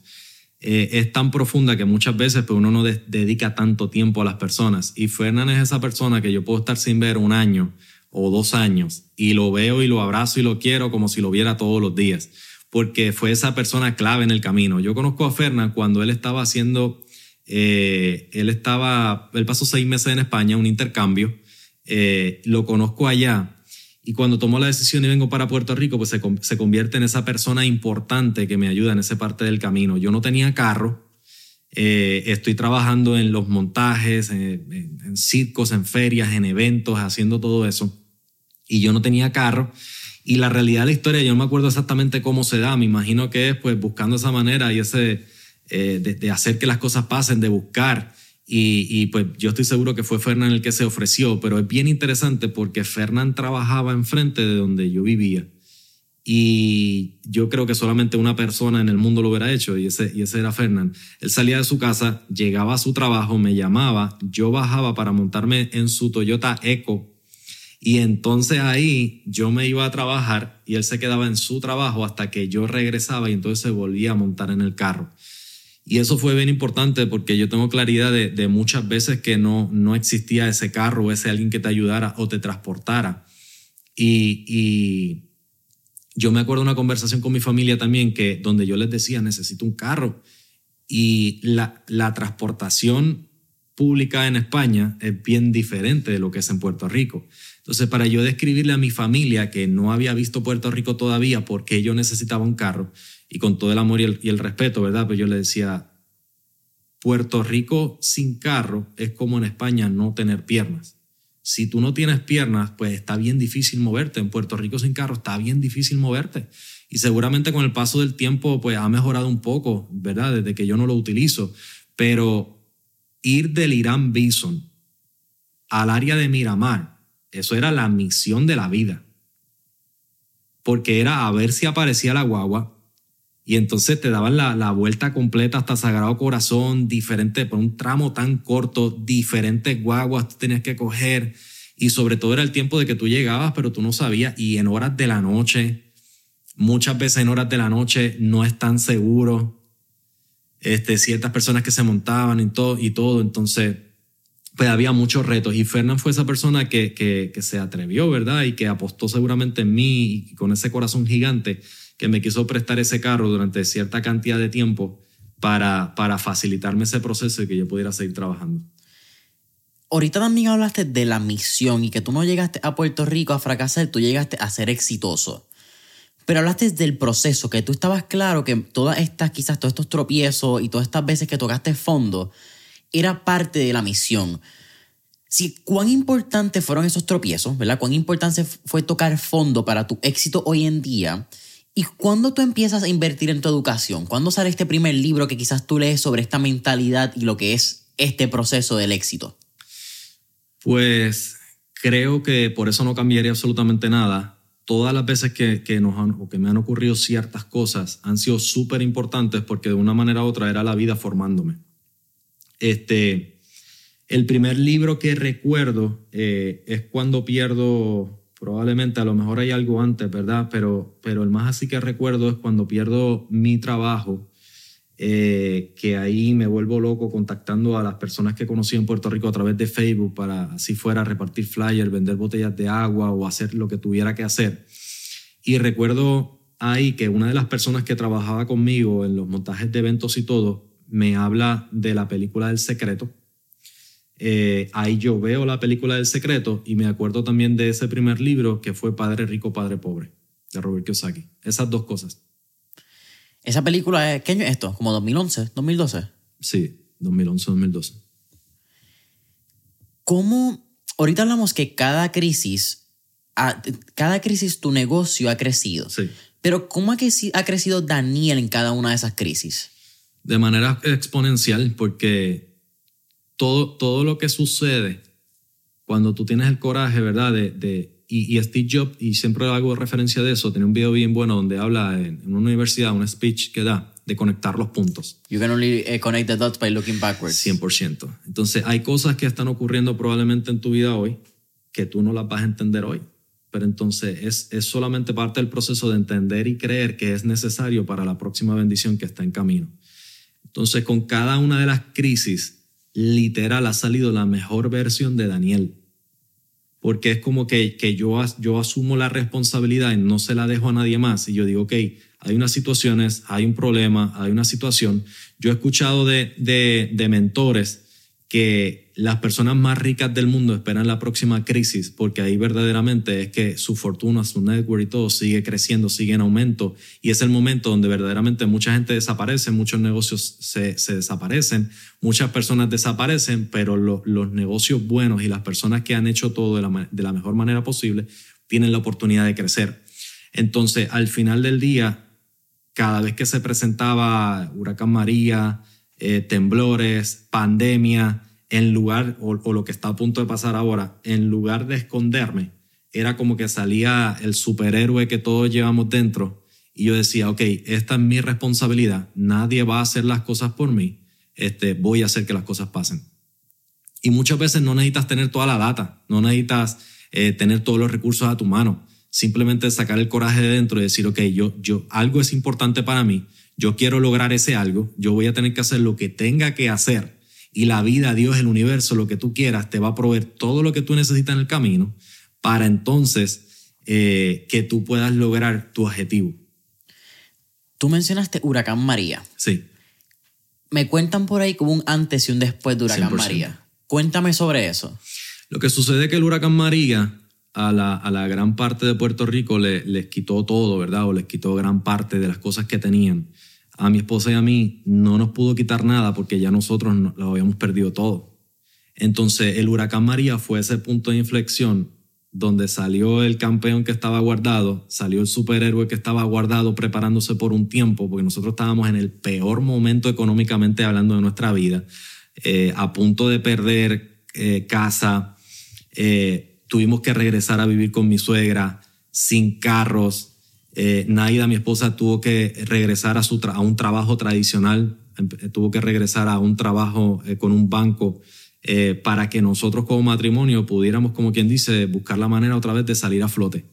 eh, es tan profunda que muchas veces pues, uno no de- dedica tanto tiempo a las personas. Y Fernán es esa persona que yo puedo estar sin ver un año o dos años y lo veo y lo abrazo y lo quiero como si lo viera todos los días, porque fue esa persona clave en el camino. Yo conozco a Fernán cuando él estaba haciendo, eh, él estaba, él pasó seis meses en España, un intercambio, eh, lo conozco allá y cuando tomó la decisión y vengo para Puerto Rico, pues se, se convierte en esa persona importante que me ayuda en esa parte del camino. Yo no tenía carro, eh, estoy trabajando en los montajes, en circos, en ferias, en eventos, haciendo todo eso. Y yo no tenía carro. Y la realidad de la historia, yo no me acuerdo exactamente cómo se da. Me imagino que es pues buscando esa manera y ese eh, de, hacer que las cosas pasen, de buscar. Y, y, pues yo estoy seguro que fue Fernán el que se ofreció, pero es bien interesante porque Fernán trabajaba enfrente de donde yo vivía. Y yo creo que solamente una persona en el mundo lo hubiera hecho y ese, y ese era Fernán. Él salía de su casa, llegaba a su trabajo, me llamaba, yo bajaba para montarme en su Toyota Eco y entonces ahí yo me iba a trabajar y él se quedaba en su trabajo hasta que yo regresaba y entonces se volvía a montar en el carro. Y eso fue bien importante porque yo tengo claridad de, de muchas veces que no, no existía ese carro o ese alguien que te ayudara o te transportara. Y, y yo me acuerdo una conversación con mi familia también que donde yo les decía, necesito un carro. Y la, la transportación pública en España es bien diferente de lo que es en Puerto Rico. Entonces, para yo describirle a mi familia que no había visto Puerto Rico todavía porque yo necesitaba un carro, y con todo el amor y el, y el respeto, ¿verdad? Pues yo le decía, Puerto Rico sin carro es como en España no tener piernas. Si tú no tienes piernas, pues está bien difícil moverte. En Puerto Rico sin carro está bien difícil moverte. Y seguramente con el paso del tiempo, pues ha mejorado un poco, ¿verdad? Desde que yo no lo utilizo. Pero ir del Irán Bison al área de Miramar, eso era la misión de la vida. Porque era a ver si aparecía la guagua, y entonces te daban la, la, vuelta completa hasta Sagrado Corazón, diferente, por un tramo tan corto, diferentes guaguas tú tenías que coger. Y sobre todo era el tiempo de que tú llegabas, pero tú no sabías. Y en horas de la noche, muchas veces en horas de la noche no es tan seguro. Este, ciertas personas que se montaban y todo, y todo. Entonces, pues había muchos retos. Y Fernán fue esa persona que, que, se atrevió, ¿verdad? Y que apostó seguramente en mí y con ese corazón gigante que me quiso prestar ese carro durante cierta cantidad de tiempo para, para facilitarme ese proceso y que yo pudiera seguir trabajando. Ahorita también hablaste de la misión y que tú no llegaste a Puerto Rico a fracasar, tú llegaste a ser exitoso. Pero hablaste del proceso, que tú estabas claro que todas estas, quizás todos estos tropiezos y todas estas veces que tocaste fondo, era parte de la misión. Si, ¿Cuán importantes fueron esos tropiezos, verdad? ¿Cuán importante fue tocar fondo para tu éxito hoy en día? ¿Y cuándo tú empiezas a invertir en tu educación? ¿Cuándo sale este primer libro que quizás tú lees sobre esta mentalidad y lo que es este proceso del éxito? Pues creo que por eso no cambiaría absolutamente nada. Todas las veces que, que, nos han, o que me han ocurrido ciertas cosas han sido súper importantes porque de una manera u otra era la vida formándome. Este, el primer libro que recuerdo eh, es cuando pierdo probablemente a lo mejor hay algo antes, ¿verdad? Pero, pero el más así que recuerdo es cuando pierdo mi trabajo, eh, que ahí me vuelvo loco contactando a las personas que conocí en Puerto Rico a través de Facebook para así fuera repartir flyers, vender botellas de agua o hacer lo que tuviera que hacer. Y recuerdo ahí que una de las personas que trabajaba conmigo en los montajes de eventos y todo, me habla de la película del secreto eh, ahí yo veo la película del secreto y me acuerdo también de ese primer libro que fue Padre Rico, Padre Pobre, de Robert Kiyosaki. Esas dos cosas. ¿Esa película, ¿qué año es esto? ¿Como 2011, 2012? Sí, 2011, 2012. ¿Cómo? Ahorita hablamos que cada crisis, cada crisis tu negocio ha crecido. Sí. Pero ¿cómo ha crecido Daniel en cada una de esas crisis? De manera exponencial, porque todo, todo lo que sucede cuando tú tienes el coraje, ¿verdad? De, de- y, y Steve Jobs, y siempre hago referencia de eso, tiene un video bien bueno donde habla en, en una universidad, un speech que da de conectar los puntos. You can only eh, connect the dots by looking backwards. 100%. Entonces, hay cosas que están ocurriendo probablemente en tu vida hoy que tú no las vas a entender hoy. Pero entonces es, es solamente parte del proceso de entender y creer que es necesario para la próxima bendición que está en camino. Entonces, con cada una de las crisis, literal ha salido la mejor versión de Daniel. Porque es como que, que yo, as- yo asumo la responsabilidad y no se la dejo a nadie más. Y yo digo, ok, hay unas situaciones, hay un problema, hay una situación. Yo he escuchado de, de, de mentores que las personas más ricas del mundo esperan la próxima crisis porque ahí verdaderamente es que su fortuna, su network y todo sigue creciendo, sigue en aumento y es el momento donde verdaderamente mucha gente desaparece, muchos negocios se, desaparecen, muchas personas desaparecen, pero lo- los negocios buenos y las personas que han hecho todo de la, ma- de la mejor manera posible tienen la oportunidad de crecer. Entonces, al final del día, cada vez que se presentaba huracán María, eh, temblores, pandemia, en lugar, o, lo que está a punto de pasar ahora, en lugar de esconderme, era como que salía el superhéroe que todos llevamos dentro y yo decía, ok, esta es mi responsabilidad, nadie va a hacer las cosas por mí, este, voy a hacer que las cosas pasen. Y muchas veces no necesitas tener toda la data, no necesitas eh, tener todos los recursos a tu mano. Simplemente sacar el coraje de dentro y decir, ok, yo, yo, algo es importante para mí, yo quiero lograr ese algo, yo voy a tener que hacer lo que tenga que hacer. Y la vida, Dios, el universo, lo que tú quieras, te va a proveer todo lo que tú necesitas en el camino para entonces eh, que tú puedas lograr tu objetivo. Tú mencionaste Huracán María. Sí. Me cuentan por ahí como un antes y un después de Huracán 100%. María. Cuéntame sobre eso. Lo que sucede es que el huracán María a la, a la gran parte de Puerto Rico le- les quitó todo, ¿verdad? O les quitó gran parte de las cosas que tenían. A mi esposa y a mí no nos pudo quitar nada porque ya nosotros no- lo habíamos perdido todo. Entonces el huracán María fue ese punto de inflexión donde salió el campeón que estaba guardado, salió el superhéroe que estaba guardado preparándose por un tiempo, porque nosotros estábamos en el peor momento económicamente hablando de nuestra vida, eh, a punto de perder eh, casa, eh, tuvimos que regresar a vivir con mi suegra, sin carros. Eh, Naida, mi esposa, tuvo que regresar a, su a un trabajo tradicional, em- tuvo que regresar a un trabajo eh, con un banco eh, para que nosotros como matrimonio pudiéramos, como quien dice, buscar la manera otra vez de salir a flote.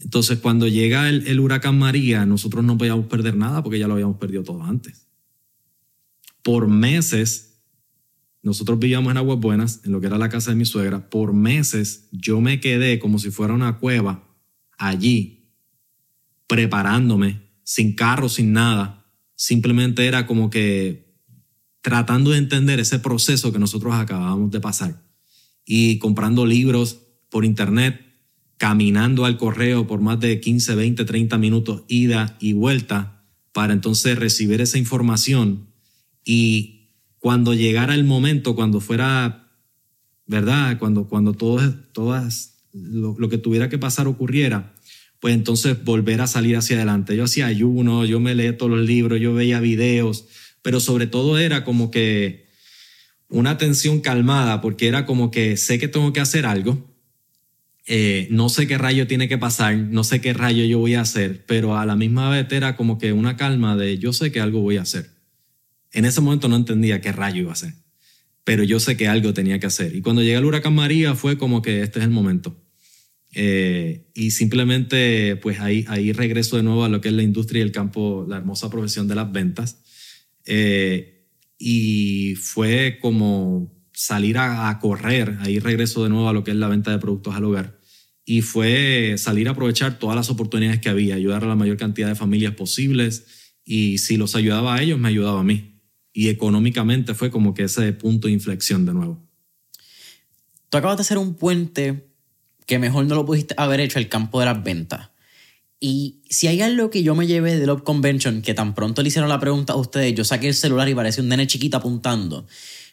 Entonces, cuando llega el, el huracán María, nosotros no podíamos perder nada porque ya lo habíamos perdido todo antes. Por meses, nosotros vivíamos en Aguas Buenas, en lo que era la casa de mi suegra. Por meses yo me quedé como si fuera una cueva allí, preparándome, sin carro, sin nada. Simplemente era como que tratando de entender ese proceso que nosotros acabábamos de pasar. Y comprando libros por internet, caminando al correo por más de 15, 20, 30 minutos, ida y vuelta, para entonces recibir esa información y cuando llegara el momento, cuando fuera, ¿verdad? Cuando, cuando todo, todas, lo, lo que tuviera que pasar ocurriera, pues entonces volver a salir hacia adelante. Yo hacía ayuno, yo me leía todos los libros, yo veía videos, pero sobre todo era como que una tensión calmada, porque era como que sé que tengo que hacer algo, eh, no sé qué rayo tiene que pasar, no sé qué rayo yo voy a hacer, pero a la misma vez era como que una calma de yo sé que algo voy a hacer. En ese momento no entendía qué rayo iba a hacer, pero yo sé que algo tenía que hacer. Y cuando llega el huracán María fue como que este es el momento. Eh, y simplemente pues ahí, ahí regreso de nuevo a lo que es la industria y el campo, la hermosa profesión de las ventas. Eh, y fue como salir a, a correr, ahí regreso de nuevo a lo que es la venta de productos al hogar. Y fue salir a aprovechar todas las oportunidades que había, ayudar a la mayor cantidad de familias posibles. Y si los ayudaba a ellos, me ayudaba a mí. Y económicamente fue como que ese punto de inflexión de nuevo. Tú acabas de hacer un puente que mejor no lo pudiste haber hecho el campo de las ventas. Y si hay algo que yo me llevé de Love Convention, que tan pronto le hicieron la pregunta a ustedes, yo saqué el celular y parecía un nene chiquito apuntando,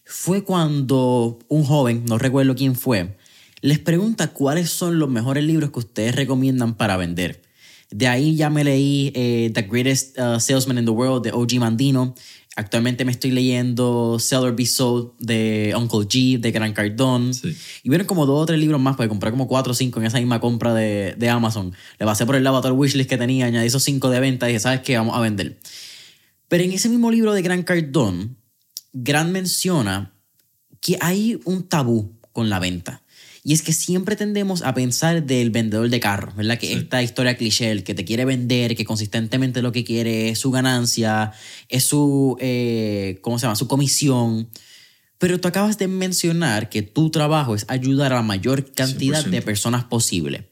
fue cuando un joven, no recuerdo quién fue, les pregunta cuáles son los mejores libros que ustedes recomiendan para vender. De ahí ya me leí eh, The Greatest uh, Salesman in the World de OG Mandino. Actualmente me estoy leyendo Seller Be Sold de Uncle G, de Gran Cardone. Y vieron como dos o tres libros más, porque compré como cuatro o cinco en esa misma compra de, de Amazon. Le pasé por el lado a todo el wishlist que tenía, añadí esos cinco de venta y dije, ¿sabes qué? Vamos a vender. Pero en ese mismo libro de Gran Cardone, Gran menciona que hay un tabú con la venta. Y es que siempre tendemos a pensar del vendedor de carros, ¿verdad? Que esta historia cliché, el que te quiere vender, que consistentemente lo que quiere es su ganancia, es su, eh, ¿cómo se llama? Su comisión. Pero tú acabas de mencionar que tu trabajo es ayudar a la mayor cantidad de personas posible.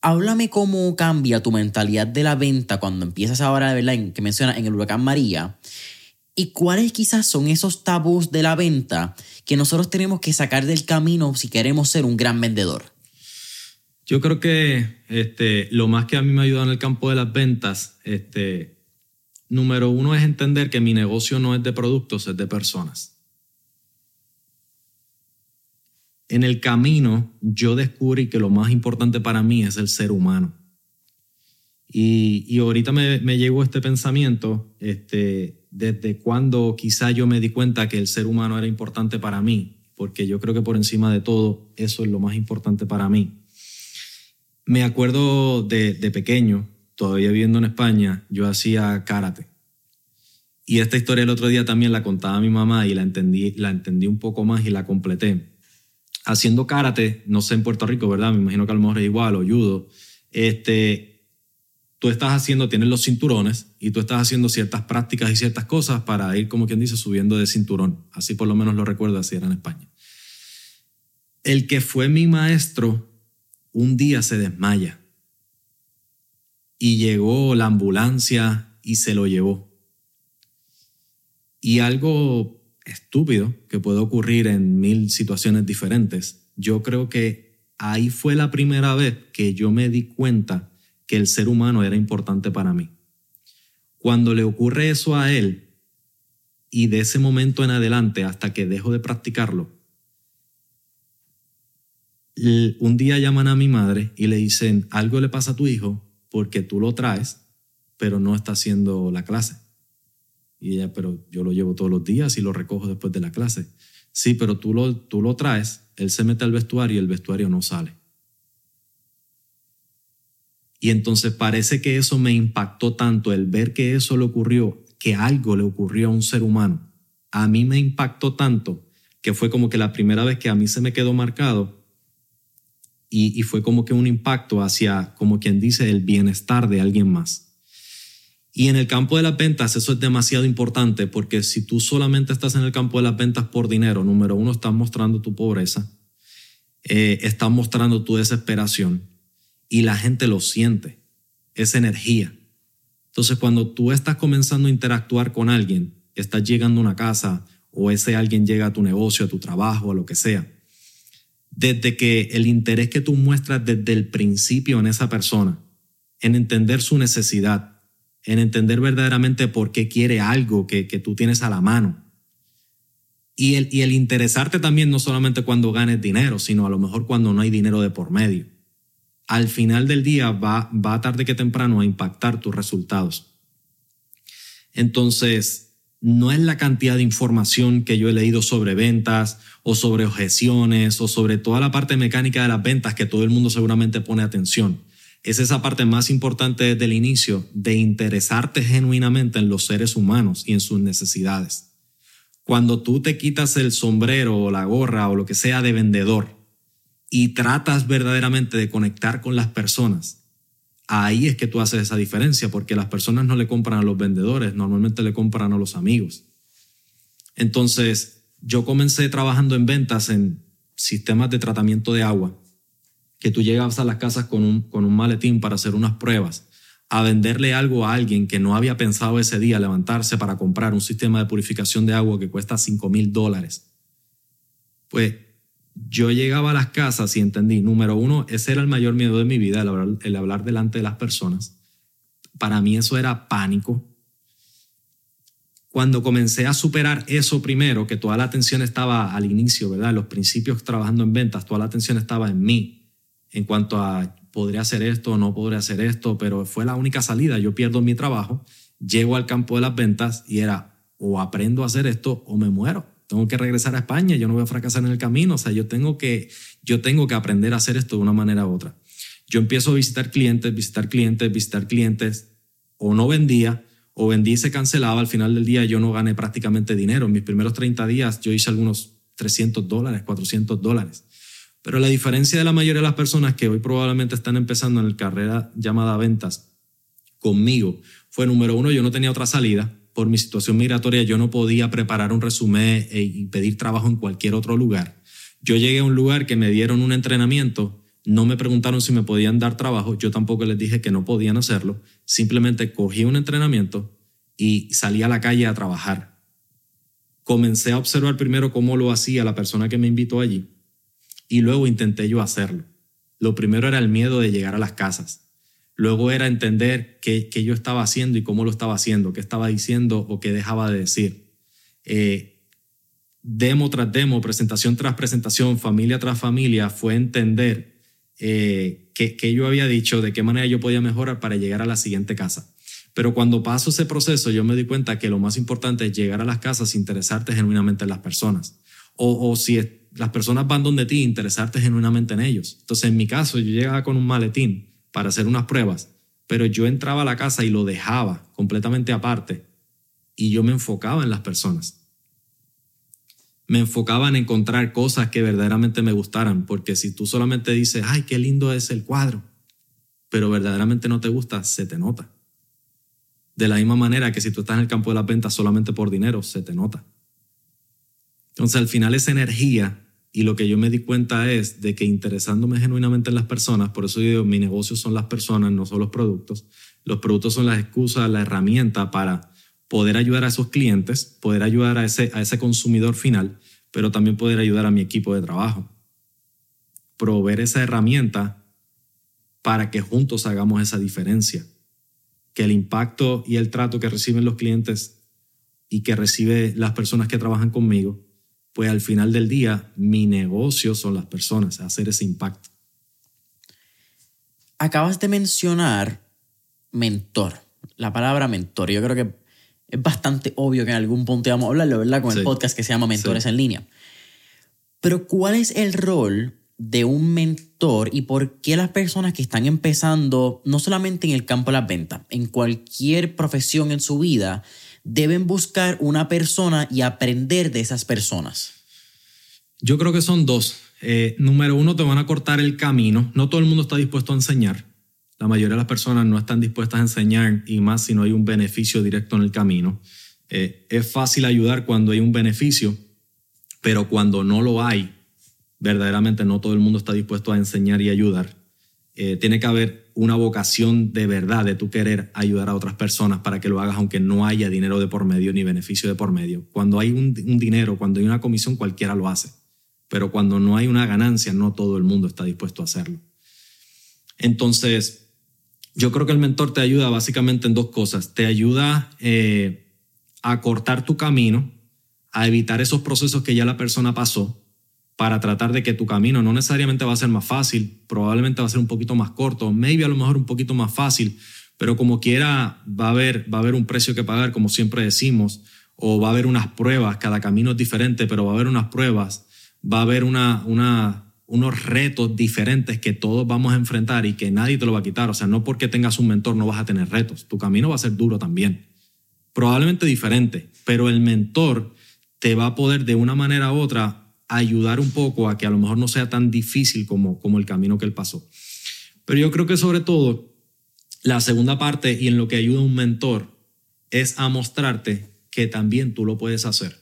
Háblame cómo cambia tu mentalidad de la venta cuando empiezas ahora, ¿verdad? Que mencionas en el huracán María y cuáles quizás son esos tabús de la venta que nosotros tenemos que sacar del camino si queremos ser un gran vendedor. Yo creo que este, lo más que a mí me ayuda en el campo de las ventas, este, número uno es entender que mi negocio no es de productos, es de personas. En el camino yo descubrí que lo más importante para mí es el ser humano. Y, y ahorita me, me, llegó este pensamiento, este, desde cuando quizá yo me di cuenta que el ser humano era importante para mí, porque yo creo que por encima de todo eso es lo más importante para mí. Me acuerdo de, pequeño, todavía viviendo en España, yo hacía karate. Y esta historia el otro día también la contaba mi mamá y la entendí, la entendí un poco más y la completé. Haciendo karate, no sé en Puerto Rico, ¿verdad? Me imagino que a lo mejor es igual, o judo. Este, tú estás haciendo, tienes los cinturones y tú estás haciendo ciertas prácticas y ciertas cosas para ir, como quien dice, subiendo de cinturón. Así por lo menos lo recuerdo, así era en España. El que fue mi maestro un día se desmaya y llegó la ambulancia y se lo llevó. Y algo estúpido que puede ocurrir en mil situaciones diferentes, yo creo que ahí fue la primera vez que yo me di cuenta que el ser humano era importante para mí. Cuando le ocurre eso a él, y de ese momento en adelante hasta que dejo de practicarlo, un día llaman a mi madre y le dicen, algo le pasa a tu hijo porque tú lo traes, pero no está haciendo la clase. Y ella, pero yo lo llevo todos los días y lo recojo después de la clase. Sí, pero tú lo, tú lo traes, él se mete al vestuario y el vestuario no sale. Y entonces parece que eso me impactó tanto, el ver que eso le ocurrió, que algo le ocurrió a un ser humano. A mí me impactó tanto que fue como que la primera vez que a mí se me quedó marcado y, fue como que un impacto hacia, como quien dice, el bienestar de alguien más. Y en el campo de las ventas eso es demasiado importante porque si tú solamente estás en el campo de las ventas por dinero, número uno, estás mostrando tu pobreza, eh, estás mostrando tu desesperación y la gente lo siente, esa energía. Entonces cuando tú estás comenzando a interactuar con alguien, estás llegando a una casa o ese alguien llega a tu negocio, a tu trabajo, a lo que sea, desde que el interés que tú muestras desde el principio en esa persona, en entender su necesidad, en entender verdaderamente por qué quiere algo que, que tú tienes a la mano. Y el, y el interesarte también no solamente cuando ganes dinero, sino a lo mejor cuando no hay dinero de por medio al final del día va, va tarde que temprano a impactar tus resultados. Entonces, no es la cantidad de información que yo he leído sobre ventas o sobre objeciones o sobre toda la parte mecánica de las ventas que todo el mundo seguramente pone atención. Es esa parte más importante desde el inicio de interesarte genuinamente en los seres humanos y en sus necesidades. Cuando tú te quitas el sombrero o la gorra o lo que sea de vendedor y tratas verdaderamente de conectar con las personas, ahí es que tú haces esa diferencia, porque las personas no le compran a los vendedores, normalmente le compran a los amigos. Entonces, yo comencé trabajando en ventas en sistemas de tratamiento de agua, que tú llegabas a las casas con un, con un maletín para hacer unas pruebas, a venderle algo a alguien que no había pensado ese día levantarse para comprar un sistema de purificación de agua que cuesta 5 mil dólares. Pues yo llegaba a las casas y entendí, número uno, ese era el mayor miedo de mi vida, el hablar, el hablar delante de las personas. Para mí eso era pánico. Cuando comencé a superar eso primero, que toda la atención estaba al inicio, ¿verdad? Los principios trabajando en ventas, toda la atención estaba en mí en cuanto a podría hacer esto no podría hacer esto, pero fue la única salida. Yo pierdo mi trabajo, llego al campo de las ventas y era o aprendo a hacer esto o me muero tengo que regresar a España, yo no voy a fracasar en el camino, o sea, yo tengo que, yo tengo que aprender a hacer esto de una manera u otra. Yo empiezo a visitar clientes, visitar clientes, visitar clientes, o no vendía, o vendí y se cancelaba, al final del día yo no gané prácticamente dinero. En mis primeros 30 días yo hice algunos 300 dólares, 400 dólares. Pero la diferencia de la mayoría de las personas que hoy probablemente están empezando en la carrera llamada ventas conmigo fue número uno, yo no tenía otra salida por mi situación migratoria yo no podía preparar un resumen e, y pedir trabajo en cualquier otro lugar. Yo llegué a un lugar que me dieron un entrenamiento, no me preguntaron si me podían dar trabajo, yo tampoco les dije que no podían hacerlo, simplemente cogí un entrenamiento y salí a la calle a trabajar. Comencé a observar primero cómo lo hacía la persona que me invitó allí y luego intenté yo hacerlo. Lo primero era el miedo de llegar a las casas. Luego era entender qué, yo estaba haciendo y cómo lo estaba haciendo, qué estaba diciendo o qué dejaba de decir. Eh, demo tras demo, presentación tras presentación, familia tras familia, fue entender eh, qué, yo había dicho, de qué manera yo podía mejorar para llegar a la siguiente casa. Pero cuando paso ese proceso, yo me di cuenta que lo más importante es llegar a las casas, interesarte genuinamente en las personas. O, o si las personas van donde ti, interesarte genuinamente en ellos. Entonces, en mi caso, yo llegaba con un maletín para hacer unas pruebas, pero yo entraba a la casa y lo dejaba completamente aparte y yo me enfocaba en las personas. Me enfocaba en encontrar cosas que verdaderamente me gustaran, porque si tú solamente dices, ay, qué lindo es el cuadro, pero verdaderamente no te gusta, se te nota. De la misma manera que si tú estás en el campo de las ventas solamente por dinero, se te nota. Entonces al final esa energía y lo que yo me di cuenta es de que interesándome genuinamente en las personas, por eso digo, mi negocio son las personas, no son los productos. Los productos son las excusas, la herramienta para poder ayudar a esos clientes, poder ayudar a ese, a ese consumidor final, pero también poder ayudar a mi equipo de trabajo. Proveer esa herramienta para que juntos hagamos esa diferencia. Que el impacto y el trato que reciben los clientes y que reciben las personas que trabajan conmigo pues al final del día mi negocio son las personas, hacer ese impacto. Acabas de mencionar mentor, la palabra mentor. Yo creo que es bastante obvio que en algún punto vamos a hablarlo, ¿verdad? Con el podcast que se llama Mentores en línea. Pero ¿cuál es el rol de un mentor y por qué las personas que están empezando, no solamente en el campo de las ventas, en cualquier profesión en su vida, deben buscar una persona y aprender de esas personas? Yo creo que son dos. Eh, número uno, te van a cortar el camino. No todo el mundo está dispuesto a enseñar. La mayoría de las personas no están dispuestas a enseñar y más si no hay un beneficio directo en el camino. Eh, es fácil ayudar cuando hay un beneficio, pero cuando no lo hay, verdaderamente no todo el mundo está dispuesto a enseñar y ayudar. Eh, tiene que haber una vocación de verdad de tu querer ayudar a otras personas para que lo hagas aunque no haya dinero de por medio ni beneficio de por medio. Cuando hay un, dinero, cuando hay una comisión, cualquiera lo hace. Pero cuando no hay una ganancia, no todo el mundo está dispuesto a hacerlo. Entonces, yo creo que el mentor te ayuda básicamente en dos cosas. Te ayuda eh, a cortar tu camino, a evitar esos procesos que ya la persona pasó para tratar de que tu camino no necesariamente va a ser más fácil, probablemente va a ser un poquito más corto, maybe a lo mejor un poquito más fácil, pero como quiera va a haber, va a haber un precio que pagar, como siempre decimos, o va a haber unas pruebas, cada camino es diferente, pero va a haber unas pruebas, va a haber una, una, unos retos diferentes que todos vamos a enfrentar y que nadie te lo va a quitar. O sea, no porque tengas un mentor no vas a tener retos, tu camino va a ser duro también, probablemente diferente, pero el mentor te va a poder de una manera u otra ayudar un poco a que a lo mejor no sea tan difícil como, como el camino que él pasó. Pero yo creo que sobre todo la segunda parte y en lo que ayuda un mentor es a mostrarte que también tú lo puedes hacer.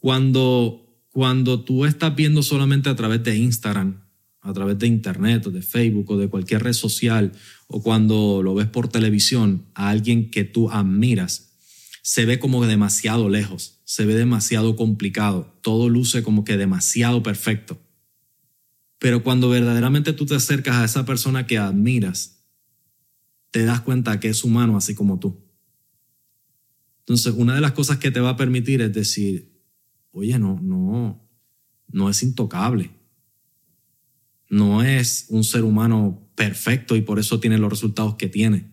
Cuando, cuando tú estás viendo solamente a través de Instagram, a través de Internet o de Facebook o de cualquier red social, o cuando lo ves por televisión a alguien que tú admiras, se ve como demasiado lejos se ve demasiado complicado, todo luce como que demasiado perfecto. Pero cuando verdaderamente tú te acercas a esa persona que admiras, te das cuenta que es humano así como tú. Entonces, una de las cosas que te va a permitir es decir, oye, no, no, no es intocable. No es un ser humano perfecto y por eso tiene los resultados que tiene.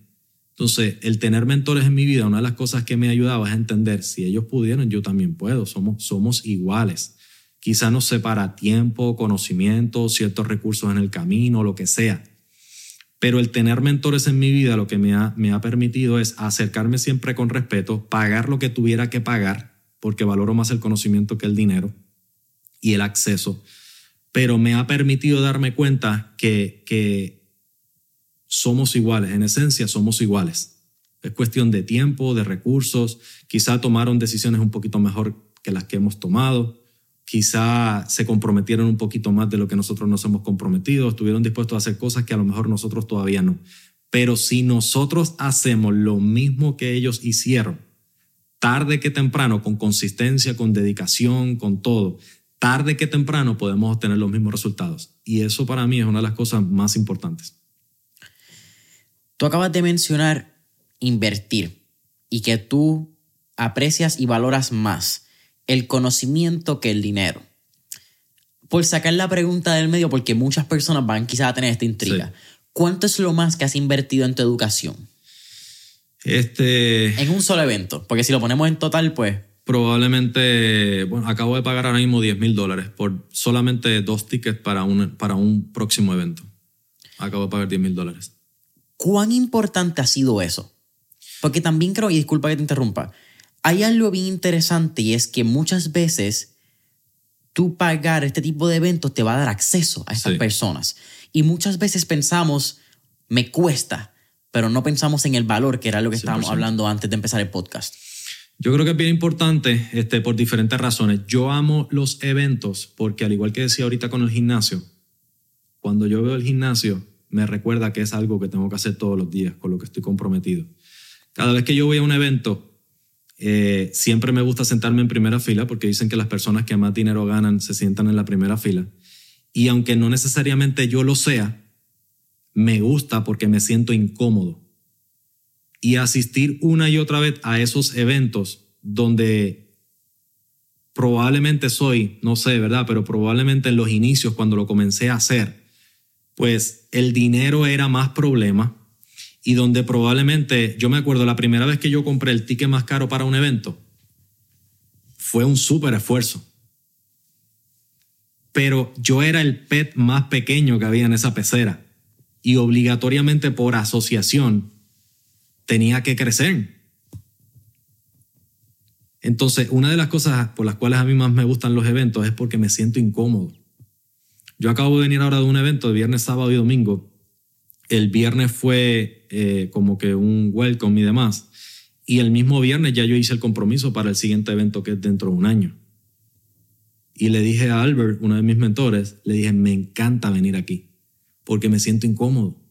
Entonces, el tener mentores en mi vida, una de las cosas que me ha ayudado es entender, si ellos pudieron, yo también puedo, somos, somos iguales. Quizá nos separa tiempo, conocimiento, ciertos recursos en el camino, lo que sea. Pero el tener mentores en mi vida lo que me ha, me ha permitido es acercarme siempre con respeto, pagar lo que tuviera que pagar, porque valoro más el conocimiento que el dinero y el acceso. Pero me ha permitido darme cuenta que, que somos iguales, en esencia somos iguales. Es cuestión de tiempo, de recursos, quizá tomaron decisiones un poquito mejor que las que hemos tomado, quizá se comprometieron un poquito más de lo que nosotros nos hemos comprometido, estuvieron dispuestos a hacer cosas que a lo mejor nosotros todavía no. Pero si nosotros hacemos lo mismo que ellos hicieron, tarde que temprano, con consistencia, con dedicación, con todo, tarde que temprano podemos obtener los mismos resultados. Y eso para mí es una de las cosas más importantes. Tú acabas de mencionar invertir y que tú aprecias y valoras más el conocimiento que el dinero. Por sacar la pregunta del medio, porque muchas personas van quizás a tener esta intriga. ¿Cuánto es lo más que has invertido en tu educación? Este. En un solo evento. Porque si lo ponemos en total, pues. Probablemente. Bueno, acabo de pagar ahora mismo 10 mil dólares por solamente dos tickets para un, para un próximo evento. Acabo de pagar 10 mil dólares. ¿Cuán importante ha sido eso? Porque también creo, y disculpa que te interrumpa, hay algo bien interesante y es que muchas veces tú pagar este tipo de eventos te va a dar acceso a estas personas. Y muchas veces pensamos, me cuesta, pero no pensamos en el valor, que era lo que estábamos hablando antes de empezar el podcast. Yo creo que es bien importante este, por diferentes razones. Yo amo los eventos porque al igual que decía ahorita con el gimnasio, cuando yo veo el gimnasio, me recuerda que es algo que tengo que hacer todos los días, con lo que estoy comprometido. Cada vez que yo voy a un evento, eh, siempre me gusta sentarme en primera fila porque dicen que las personas que más dinero ganan se sientan en la primera fila. Y aunque no necesariamente yo lo sea, me gusta porque me siento incómodo. Y asistir una y otra vez a esos eventos donde probablemente soy, no sé, ¿verdad? Pero probablemente en los inicios, cuando lo comencé a hacer, pues el dinero era más problema y donde probablemente, yo me acuerdo la primera vez que yo compré el ticket más caro para un evento, fue un súper esfuerzo. Pero yo era el pet más pequeño que había en esa pecera y obligatoriamente por asociación tenía que crecer. Entonces, una de las cosas por las cuales a mí más me gustan los eventos es porque me siento incómodo. Yo acabo de venir ahora de un evento de viernes, sábado y domingo el viernes fue eh, como que un welcome y demás. Y el mismo viernes ya yo hice el compromiso para el siguiente evento que es dentro de un año. Y le dije a Albert, uno de mis mentores, le dije, me encanta venir aquí, porque me siento incómodo.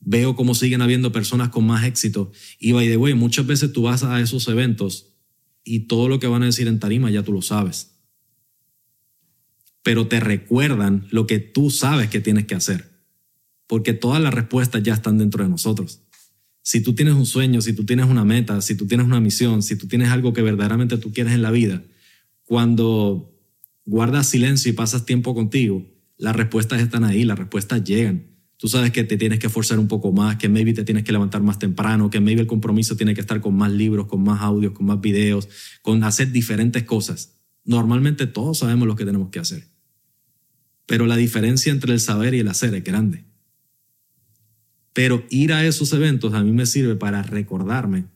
Veo cómo siguen habiendo personas con más éxito. Y by the way, muchas veces tú vas a esos eventos y todo lo que van a decir en tarima ya tú lo sabes. Pero te recuerdan lo que tú sabes que tienes que hacer porque todas las respuestas ya están dentro de nosotros. Si tú tienes un sueño, si tú tienes una meta, si tú tienes una misión, si tú tienes algo que verdaderamente tú quieres en la vida, cuando guardas silencio y pasas tiempo contigo, las respuestas están ahí, las respuestas llegan. Tú sabes que te tienes que esforzar un poco más, que maybe te tienes que levantar más temprano, que maybe el compromiso tiene que estar con más libros, con más audios, con más videos, con hacer diferentes cosas. Normalmente todos sabemos lo que tenemos que hacer. Pero la diferencia entre el saber y el hacer es grande. Pero ir a esos eventos a mí me sirve para recordarme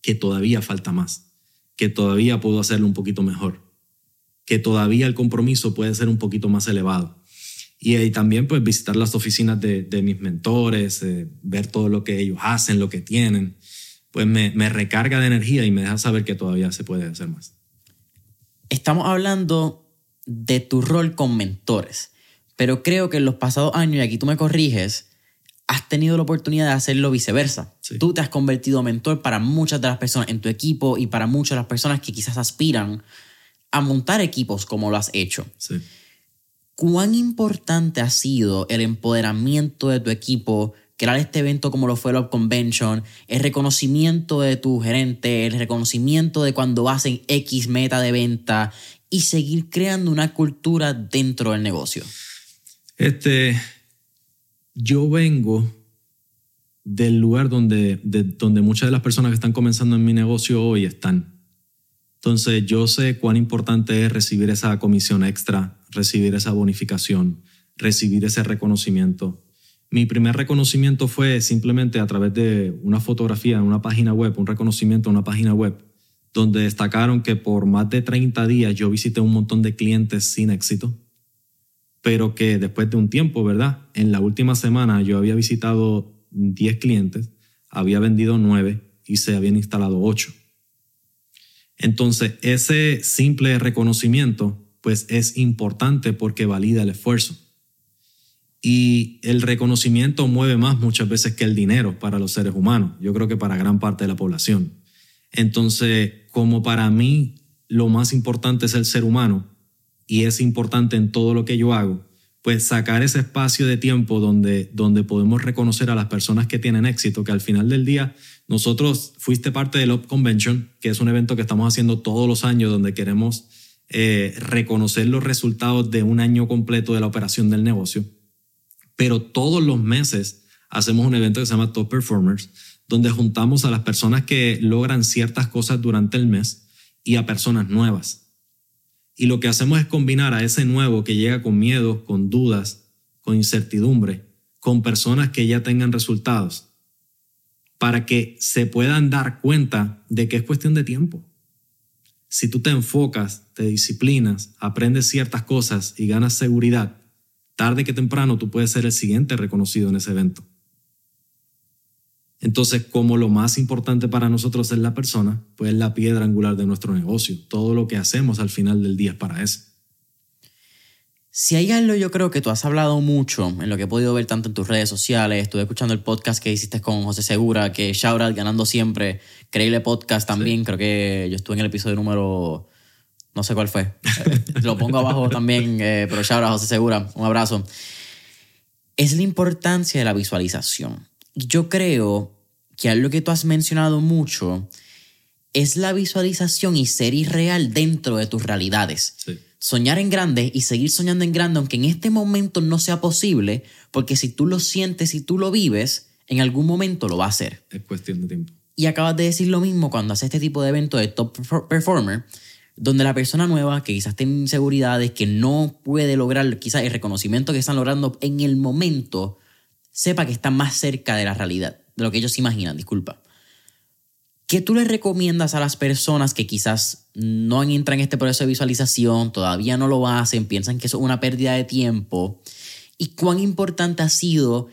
que todavía falta más, que todavía puedo hacerlo un poquito mejor, que todavía el compromiso puede ser un poquito más elevado. Y, también pues visitar las oficinas de, mis mentores, eh, ver todo lo que ellos hacen, lo que tienen, pues me, me recarga de energía y me deja saber que todavía se puede hacer más. Estamos hablando de tu rol con mentores, pero creo que en los pasados años, y aquí tú me corriges, has tenido la oportunidad de hacerlo viceversa. Sí. Tú te has convertido en mentor para muchas de las personas en tu equipo y para muchas de las personas que quizás aspiran a montar equipos como lo has hecho. Sí. ¿Cuán importante ha sido el empoderamiento de tu equipo, crear este evento como lo fue Up Convention, el reconocimiento de tu gerente, el reconocimiento de cuando hacen X meta de venta y seguir creando una cultura dentro del negocio? Este, yo vengo del lugar donde, de- donde muchas de las personas que están comenzando en mi negocio hoy están. Entonces yo sé cuán importante es recibir esa comisión extra, recibir esa bonificación, recibir ese reconocimiento. Mi primer reconocimiento fue simplemente a través de una fotografía en una página web, un reconocimiento en una página web, donde destacaron que por más de 30 días yo visité un montón de clientes sin éxito pero que después de un tiempo, ¿verdad? En la última semana yo había visitado 10 clientes, había vendido 9 y se habían instalado 8. Entonces, ese simple reconocimiento, pues es importante porque valida el esfuerzo. Y el reconocimiento mueve más muchas veces que el dinero para los seres humanos, yo creo que para gran parte de la población. Entonces, como para mí lo más importante es el ser humano, y es importante en todo lo que yo hago, pues sacar ese espacio de tiempo donde, donde podemos reconocer a las personas que tienen éxito, que al final del día nosotros fuiste parte del Up Convention, que es un evento que estamos haciendo todos los años donde queremos eh, reconocer los resultados de un año completo de la operación del negocio. Pero todos los meses hacemos un evento que se llama Top Performers, donde juntamos a las personas que logran ciertas cosas durante el mes y a personas nuevas. Y lo que hacemos es combinar a ese nuevo que llega con miedo, con dudas, con incertidumbre, con personas que ya tengan resultados, para que se puedan dar cuenta de que es cuestión de tiempo. Si tú te enfocas, te disciplinas, aprendes ciertas cosas y ganas seguridad, tarde que temprano tú puedes ser el siguiente reconocido en ese evento. Entonces, como lo más importante para nosotros es la persona, pues es la piedra angular de nuestro negocio. Todo lo que hacemos al final del día es para eso. Si hay algo yo creo que tú has hablado mucho en lo que he podido ver tanto en tus redes sociales, estuve escuchando el podcast que hiciste con José Segura, que shout out ganando siempre, creíble podcast también, creo que yo estuve en el episodio número, no sé cuál fue, Eh, lo pongo abajo también, eh, pero shout out José Segura, un abrazo. Es la importancia de la visualización. Yo creo que algo que tú has mencionado mucho es la visualización y ser irreal dentro de tus realidades Sí. soñar en grande y seguir soñando en grande, aunque en este momento no sea posible, porque si tú lo sientes y tú lo vives, en algún momento lo va a hacer. Es cuestión de tiempo. Y acabas de decir lo mismo cuando haces este tipo de evento de top perfor- performer, donde la persona nueva que quizás tiene inseguridades, que no puede lograr quizás el reconocimiento que están logrando en el momento, sepa que está más cerca de la realidad, de lo que ellos imaginan, disculpa. ¿Qué tú le recomiendas a las personas que quizás no entran en este proceso de visualización, todavía no lo hacen, piensan que eso es una pérdida de tiempo? ¿Y cuán importante ha sido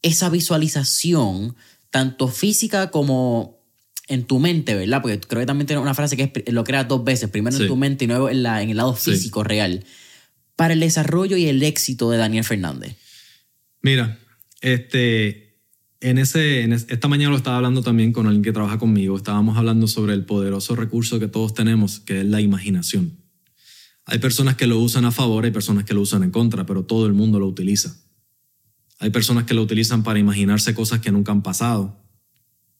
esa visualización, tanto física como en tu mente, ¿verdad? Porque creo que también tiene una frase que es, lo creas dos veces, primero en tu mente y luego en, la, en el lado Sí. físico real, para el desarrollo y el éxito de Daniel Fernández. Mira, este, en ese, en es- esta mañana lo estaba hablando también con alguien que trabaja conmigo. Estábamos hablando sobre el poderoso recurso que todos tenemos, que es la imaginación. Hay personas que lo usan a favor, hay personas que lo usan en contra, pero todo el mundo lo utiliza. Hay personas que lo utilizan para imaginarse cosas que nunca han pasado,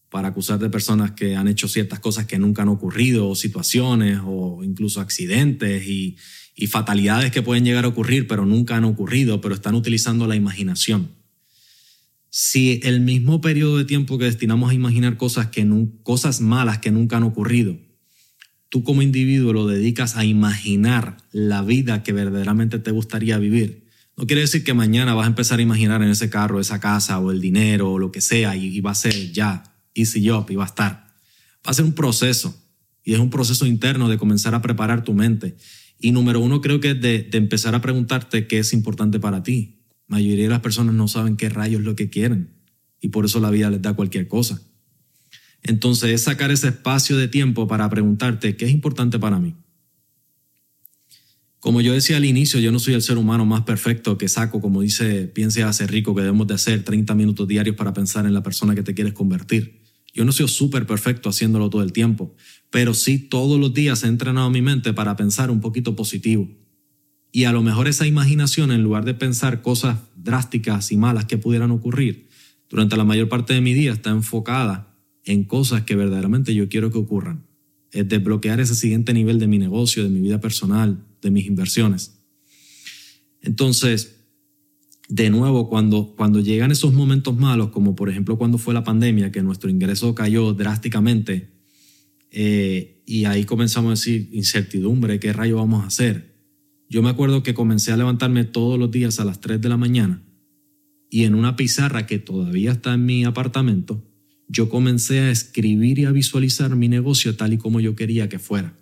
para acusar de personas que han hecho ciertas cosas que nunca han ocurrido, o situaciones, o incluso accidentes y, y fatalidades que pueden llegar a ocurrir, pero nunca han ocurrido, pero están utilizando la imaginación. Si el mismo periodo de tiempo que destinamos a imaginar cosas, que cosas malas que nunca han ocurrido, tú como individuo lo dedicas a imaginar la vida que verdaderamente te gustaría vivir, no quiere decir que mañana vas a empezar a imaginar en ese carro, esa casa o el dinero o lo que sea y, y va a ser ya, easy job y va a estar. Va a ser un proceso y es un proceso interno de comenzar a preparar tu mente. Y número uno creo que es de empezar a preguntarte qué es importante para ti. Mayoría de las personas no saben qué rayos es lo que quieren y por eso la vida les da cualquier cosa. Entonces es sacar ese espacio de tiempo para preguntarte qué es importante para mí. Como yo decía al inicio, yo no soy el ser humano más perfecto que saco, como dice, piense ser rico, que debemos de hacer 30 minutos diarios para pensar en la persona que te quieres convertir. Yo no soy súper perfecto haciéndolo todo el tiempo, pero sí todos los días he entrenado mi mente para pensar un poquito positivo. Y a lo mejor esa imaginación, en lugar de pensar cosas drásticas y malas que pudieran ocurrir, durante la mayor parte de mi día está enfocada en cosas que verdaderamente yo quiero que ocurran. Es desbloquear ese siguiente nivel de mi negocio, de mi vida personal, de mis inversiones. Entonces, de nuevo, cuando, cuando llegan esos momentos malos, como por ejemplo cuando fue la pandemia, que nuestro ingreso cayó drásticamente, eh, y ahí comenzamos a decir, incertidumbre, ¿qué rayo vamos a hacer? Yo me acuerdo que comencé a levantarme todos los días a las 3 de la mañana y en una pizarra que todavía está en mi apartamento, yo comencé a escribir y a visualizar mi negocio tal y como yo quería que fuera.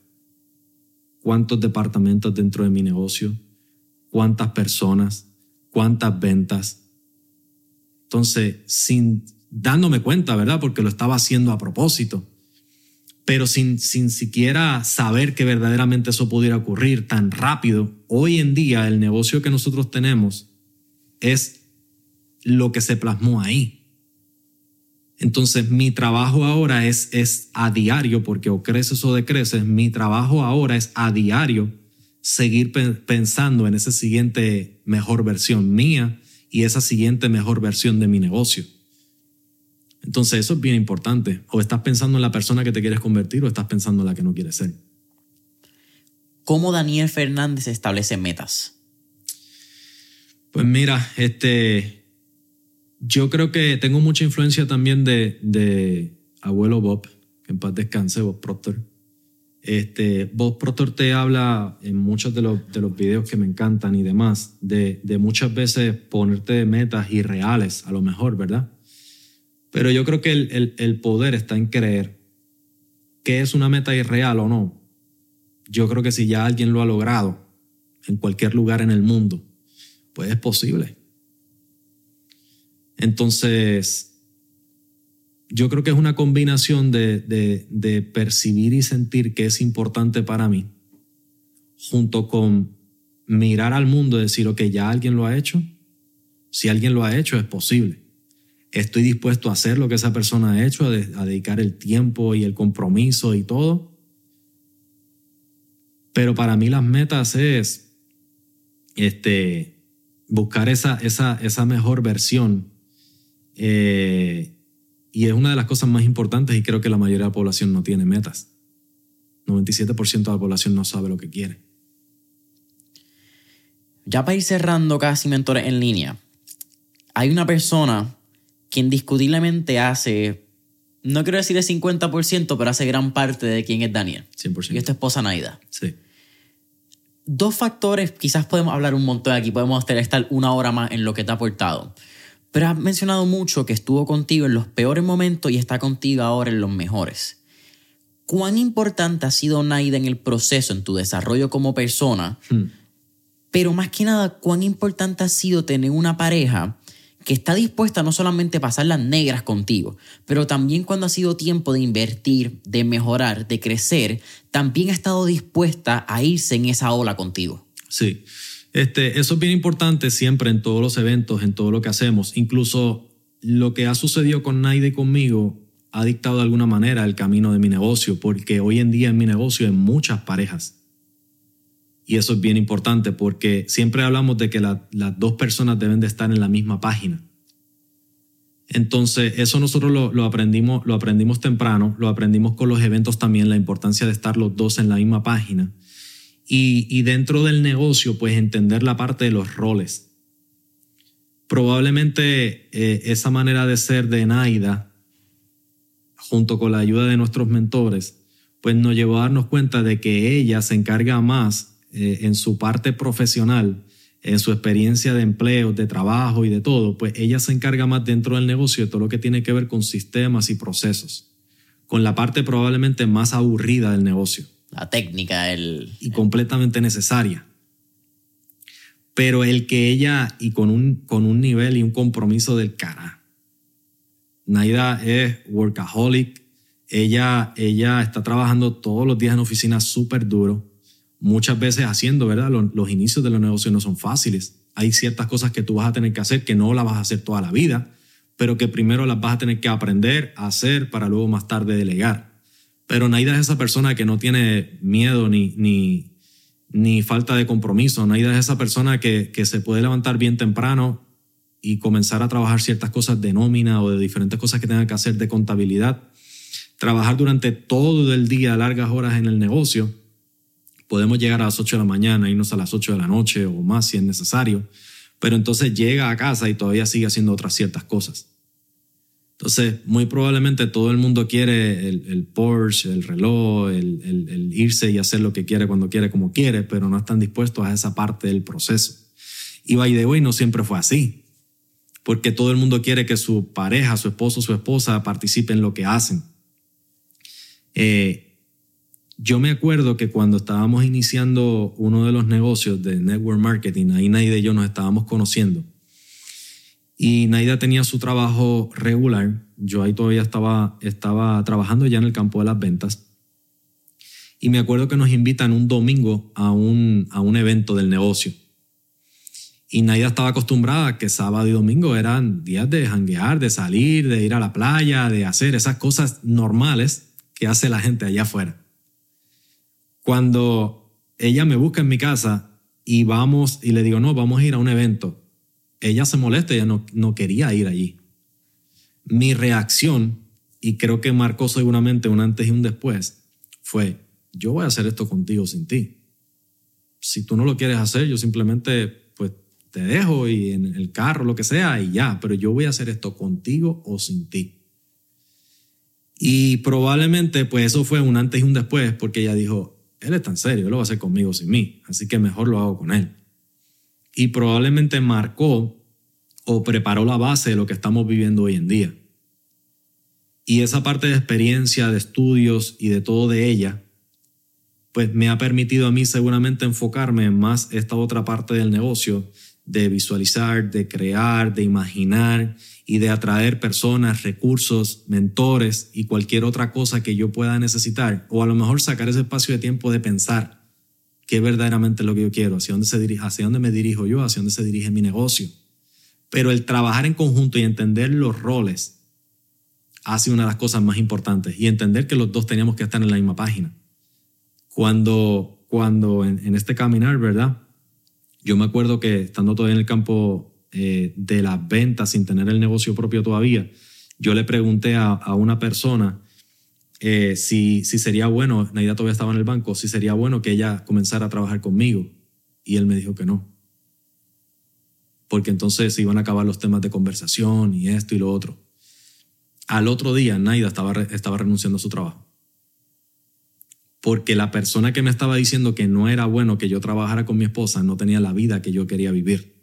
¿Cuántos departamentos dentro de mi negocio? ¿Cuántas personas? ¿Cuántas ventas? Entonces, sin dándome cuenta, ¿verdad? Porque lo estaba haciendo a propósito, pero sin, sin siquiera saber que verdaderamente eso pudiera ocurrir tan rápido. Hoy en día el negocio que nosotros tenemos es lo que se plasmó ahí. Entonces mi trabajo ahora es, es a diario, porque o creces o decreces, mi trabajo ahora es a diario seguir pensando en esa siguiente mejor versión mía y esa siguiente mejor versión de mi negocio. Entonces eso es bien importante. O estás pensando en la persona que te quieres convertir o estás pensando en la que no quieres ser. ¿Cómo Daniel Fernández establece metas? Pues mira, este, yo creo que tengo mucha influencia también de, de abuelo Bob, que en paz descanse, Bob Proctor. Este, Bob Proctor te habla en muchos de los, de los videos que me encantan y demás, de, de muchas veces ponerte metas irreales, a lo mejor, ¿verdad? Pero yo creo que el, el, poder está en creer que es una meta irreal o no. Yo creo que si ya alguien lo ha logrado en cualquier lugar en el mundo, pues es posible. Entonces, yo creo que es una combinación de, percibir y sentir que es importante para mí, junto con mirar al mundo y decir, ok, ya alguien lo ha hecho. Si alguien lo ha hecho, es posible. Estoy dispuesto a hacer lo que esa persona ha hecho, a, dedicar el tiempo y el compromiso y todo. Pero para mí las metas es este, buscar esa, esa, esa mejor versión eh, y es una de las cosas más importantes y creo que la mayoría de la población no tiene metas. 97% de la población no sabe lo que quiere. Ya para ir cerrando casi mentores en línea, hay una persona que indiscutiblemente hace, no quiero decir el 50%, pero hace gran parte de quién es Daniel. 100%. Y es tu esposa Naida. Sí. Dos factores, quizás podemos hablar un montón aquí, podemos estar una hora más en lo que te ha aportado. Pero has mencionado mucho que estuvo contigo en los peores momentos y está contigo ahora en los mejores. ¿Cuán importante ha sido Naida en el proceso, en tu desarrollo como persona? Hmm. Pero más que nada, ¿cuán importante ha sido tener una pareja que está dispuesta no solamente a pasar las negras contigo, pero también cuando ha sido tiempo de invertir, de mejorar, de crecer, también ha estado dispuesta a irse en esa ola contigo? Sí. Este, eso es bien importante siempre en todos los eventos, en todo lo que hacemos. Incluso lo que ha sucedido con Naide y conmigo ha dictado de alguna manera el camino de mi negocio, porque hoy en día en mi negocio hay muchas parejas. Y eso es bien importante porque siempre hablamos de que las dos personas deben de estar en la misma página. Entonces, eso nosotros lo, lo, aprendimos, lo aprendimos temprano, lo aprendimos con los eventos también, la importancia de estar los dos en la misma página y, dentro del negocio, pues entender la parte de los roles. Probablemente eh, esa manera de ser de Naida, junto con la ayuda de nuestros mentores, pues nos llevó a darnos cuenta de que ella se encarga más eh, en su parte profesional, en su experiencia de empleo, de trabajo y de todo, pues ella se encarga más dentro del negocio de todo lo que tiene que ver con sistemas y procesos, con la parte probablemente más aburrida del negocio la técnica, el... Y completamente necesaria. Pero el que ella, y con un, con un nivel y un compromiso del cara. Naida es workaholic. Ella, ella está trabajando todos los días en oficina súper duro. Muchas veces haciendo, ¿verdad? Los, inicios de los negocios no son fáciles. Hay ciertas cosas que tú vas a tener que hacer que no las vas a hacer toda la vida, pero que primero las vas a tener que aprender a hacer para luego más tarde delegar. Pero Naida es esa persona que no tiene miedo ni, ni, ni falta de compromiso. Naida es esa persona que, que se puede levantar bien temprano y comenzar a trabajar ciertas cosas de nómina o de diferentes cosas que tenga que hacer de contabilidad. Trabajar durante todo el día, largas horas en el negocio. Podemos llegar a las 8 de la mañana, irnos a las 8 de la noche o más si es necesario. Pero entonces llega a casa y todavía sigue haciendo otras ciertas cosas. Entonces, muy probablemente todo el mundo quiere el, Porsche, el reloj, el, el, irse y hacer lo que quiere cuando quiere, como quiere, pero no están dispuestos a esa parte del proceso. Y by the way, no siempre fue así, porque todo el mundo quiere que su pareja, su esposo, su esposa participe en lo que hacen. Eh, yo me acuerdo que cuando estábamos iniciando uno de los negocios de network marketing, ahí Naida y yo nos estábamos conociendo y Naida tenía su trabajo regular. Yo ahí todavía estaba, estaba trabajando ya en el campo de las ventas. Y me acuerdo que nos invitan un domingo a un, a un evento del negocio. Y Naida estaba acostumbrada a que sábado y domingo eran días de janguear, de salir, de ir a la playa, de hacer esas cosas normales que hace la gente allá afuera. Cuando ella me busca en mi casa y vamos y le digo, no, vamos a ir a un evento ella se molesta, ella no, no quería ir allí. Mi reacción, y creo que marcó seguramente un antes y un después, fue, yo voy a hacer esto contigo sin ti. Si tú no lo quieres hacer, yo simplemente pues te dejo y en el carro, lo que sea, y ya, pero yo voy a hacer esto contigo o sin ti. Y probablemente pues eso fue un antes y un después porque ella dijo, él está en serio, él lo va a hacer conmigo sin mí, así que mejor lo hago con él y probablemente marcó o preparó la base de lo que estamos viviendo hoy en día. Y esa parte de experiencia, de estudios y de todo de ella, pues me ha permitido a mí seguramente enfocarme en más esta otra parte del negocio, de visualizar, de crear, de imaginar y de atraer personas, recursos, mentores y cualquier otra cosa que yo pueda necesitar, o a lo mejor sacar ese espacio de tiempo de pensar qué verdaderamente lo que yo quiero, hacia dónde, se dirige, hacia dónde me dirijo yo, hacia dónde se dirige mi negocio. Pero el trabajar en conjunto y entender los roles hace una de las cosas más importantes y entender que los dos teníamos que estar en la misma página. Cuando, cuando en, este caminar, ¿verdad? Yo me acuerdo que estando todavía en el campo eh, de las ventas sin tener el negocio propio todavía, yo le pregunté a, a una persona eh, si, si sería bueno, Naida todavía estaba en el banco, si sería bueno que ella comenzara a trabajar conmigo. Y él me dijo que no. Porque entonces se iban a acabar los temas de conversación y esto y lo otro. Al otro día, Naida estaba, estaba renunciando a su trabajo. Porque la persona que me estaba diciendo que no era bueno que yo trabajara con mi esposa no tenía la vida que yo quería vivir.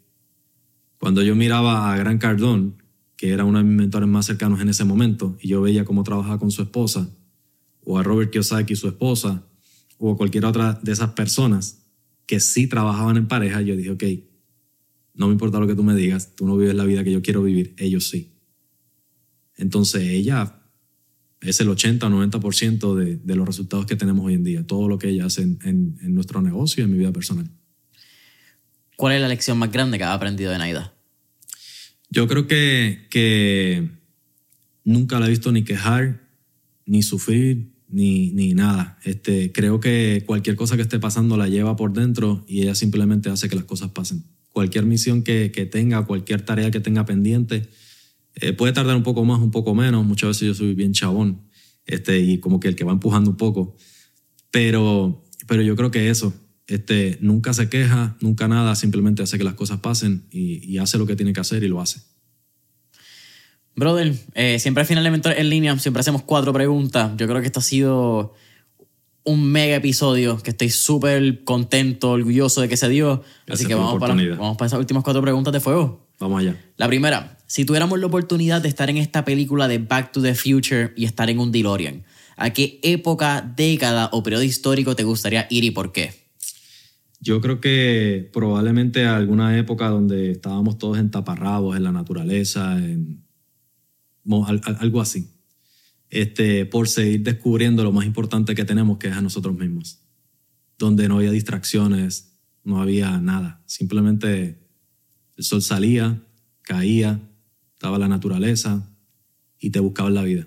Cuando yo miraba a Gran Cardón, que era uno de mis mentores más cercanos en ese momento, y yo veía cómo trabajaba con su esposa, o a Robert Kiyosaki, su esposa, o a cualquier otra de esas personas que sí trabajaban en pareja, yo dije, ok, no me importa lo que tú me digas, tú no vives la vida que yo quiero vivir, ellos sí. Entonces ella es el 80 o 90% de, de los resultados que tenemos hoy en día, todo lo que ella hace en, en, nuestro negocio y en mi vida personal. ¿Cuál es la lección más grande que ha aprendido de Naida? Yo creo que, que nunca la he visto ni quejar, ni sufrir, ni, ni nada. Este, creo que cualquier cosa que esté pasando la lleva por dentro y ella simplemente hace que las cosas pasen. Cualquier misión que, que tenga, cualquier tarea que tenga pendiente, eh, puede tardar un poco más, un poco menos. Muchas veces yo soy bien chabón este, y como que el que va empujando un poco. Pero, pero yo creo que eso, este, nunca se queja, nunca nada, simplemente hace que las cosas pasen y, y hace lo que tiene que hacer y lo hace. Brother, eh, siempre al final de Mentor en línea, siempre hacemos cuatro preguntas. Yo creo que esto ha sido un mega episodio que estoy súper contento, orgulloso de que se dio. Así que vamos para, vamos para esas últimas cuatro preguntas de fuego. Vamos allá. La primera, si tuviéramos la oportunidad de estar en esta película de Back to the Future y estar en un DeLorean, ¿a qué época, década o periodo histórico te gustaría ir y por qué? Yo creo que probablemente a alguna época donde estábamos todos entaparrados en la naturaleza, en algo así, este, por seguir descubriendo lo más importante que tenemos, que es a nosotros mismos. donde no había distracciones, no había nada. Simplemente el sol salía, caía, estaba la naturaleza y te buscaba la vida.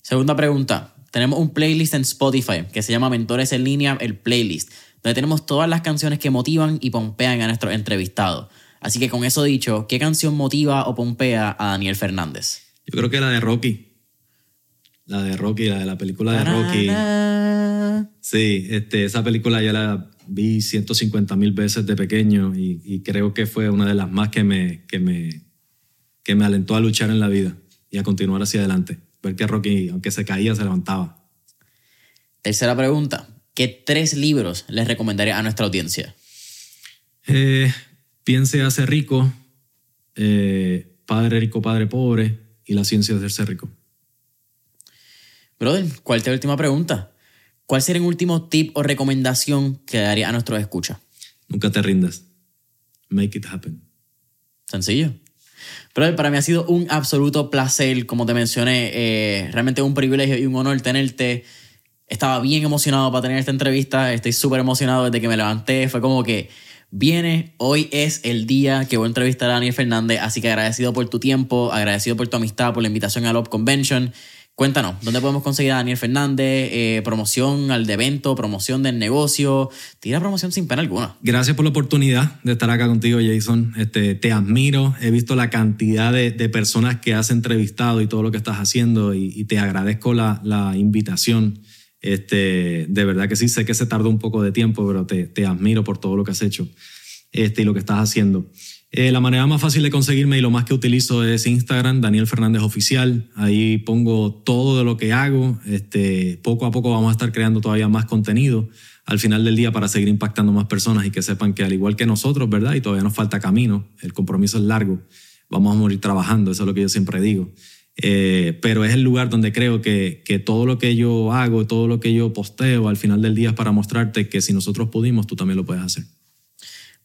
Segunda pregunta. Tenemos un playlist en Spotify que se llama Mentores en línea, el playlist, donde tenemos todas las canciones que motivan y pompean a nuestros entrevistados. Así que con eso dicho, ¿qué canción motiva o pompea a Daniel Fernández? Yo creo que la de Rocky. La de Rocky, la de la película de Rocky. Sí, este, esa película ya la vi 150 mil veces de pequeño y, creo que fue una de las más que me, que, me, que me alentó a luchar en la vida y a continuar hacia adelante. Ver que Rocky, aunque se caía, se levantaba. Tercera pregunta. ¿Qué tres libros les recomendaría a nuestra audiencia? Eh, Piense hace rico, eh, Padre rico, Padre pobre y la ciencia de ser rico. Brother, ¿cuál es la última pregunta? ¿Cuál sería un último tip o recomendación que daría a nuestros escuchas? Nunca te rindas. Make it happen. Sencillo. Brother, para mí ha sido un absoluto placer, como te mencioné, eh, realmente un privilegio y un honor tenerte. Estaba bien emocionado para tener esta entrevista, estoy súper emocionado desde que me levanté, fue como que viene. Hoy es el día que voy a entrevistar a Daniel Fernández, así que agradecido por tu tiempo, agradecido por tu amistad, por la invitación a la Convention. Cuéntanos, ¿dónde podemos conseguir a Daniel Fernández? Eh, promoción al evento, promoción del negocio. Tira promoción sin pena alguna. Gracias por la oportunidad de estar acá contigo, Jason. Este, te admiro. He visto la cantidad de, personas que has entrevistado y todo lo que estás haciendo y, te agradezco la, la invitación. Este, de verdad que sí, sé que se tardó un poco de tiempo, pero te, te admiro por todo lo que has hecho este, y lo que estás haciendo. Eh, la manera más fácil de conseguirme y lo más que utilizo es Instagram, Daniel Fernández Oficial. Ahí pongo todo de lo que hago. Este, poco a poco vamos a estar creando todavía más contenido al final del día para seguir impactando más personas y que sepan que al igual que nosotros, ¿verdad? Y todavía nos falta camino, el compromiso es largo, vamos a morir trabajando, eso es lo que yo siempre digo. Eh, pero es el lugar donde creo que, que, todo lo que yo hago, todo lo que yo posteo al final del día es para mostrarte que si nosotros pudimos, tú también lo puedes hacer.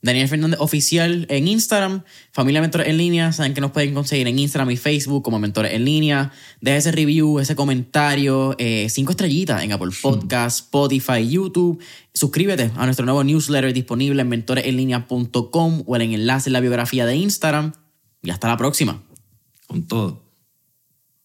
Daniel Fernández Oficial en Instagram, Familia Mentores en Línea, saben que nos pueden conseguir en Instagram y Facebook como Mentores en Línea. Deja ese review, ese comentario, eh, cinco estrellitas en Apple Podcast, Spotify, YouTube. Suscríbete a nuestro nuevo newsletter disponible en mentoresenlinea.com o en el enlace en la biografía de Instagram. Y hasta la próxima. Con todo.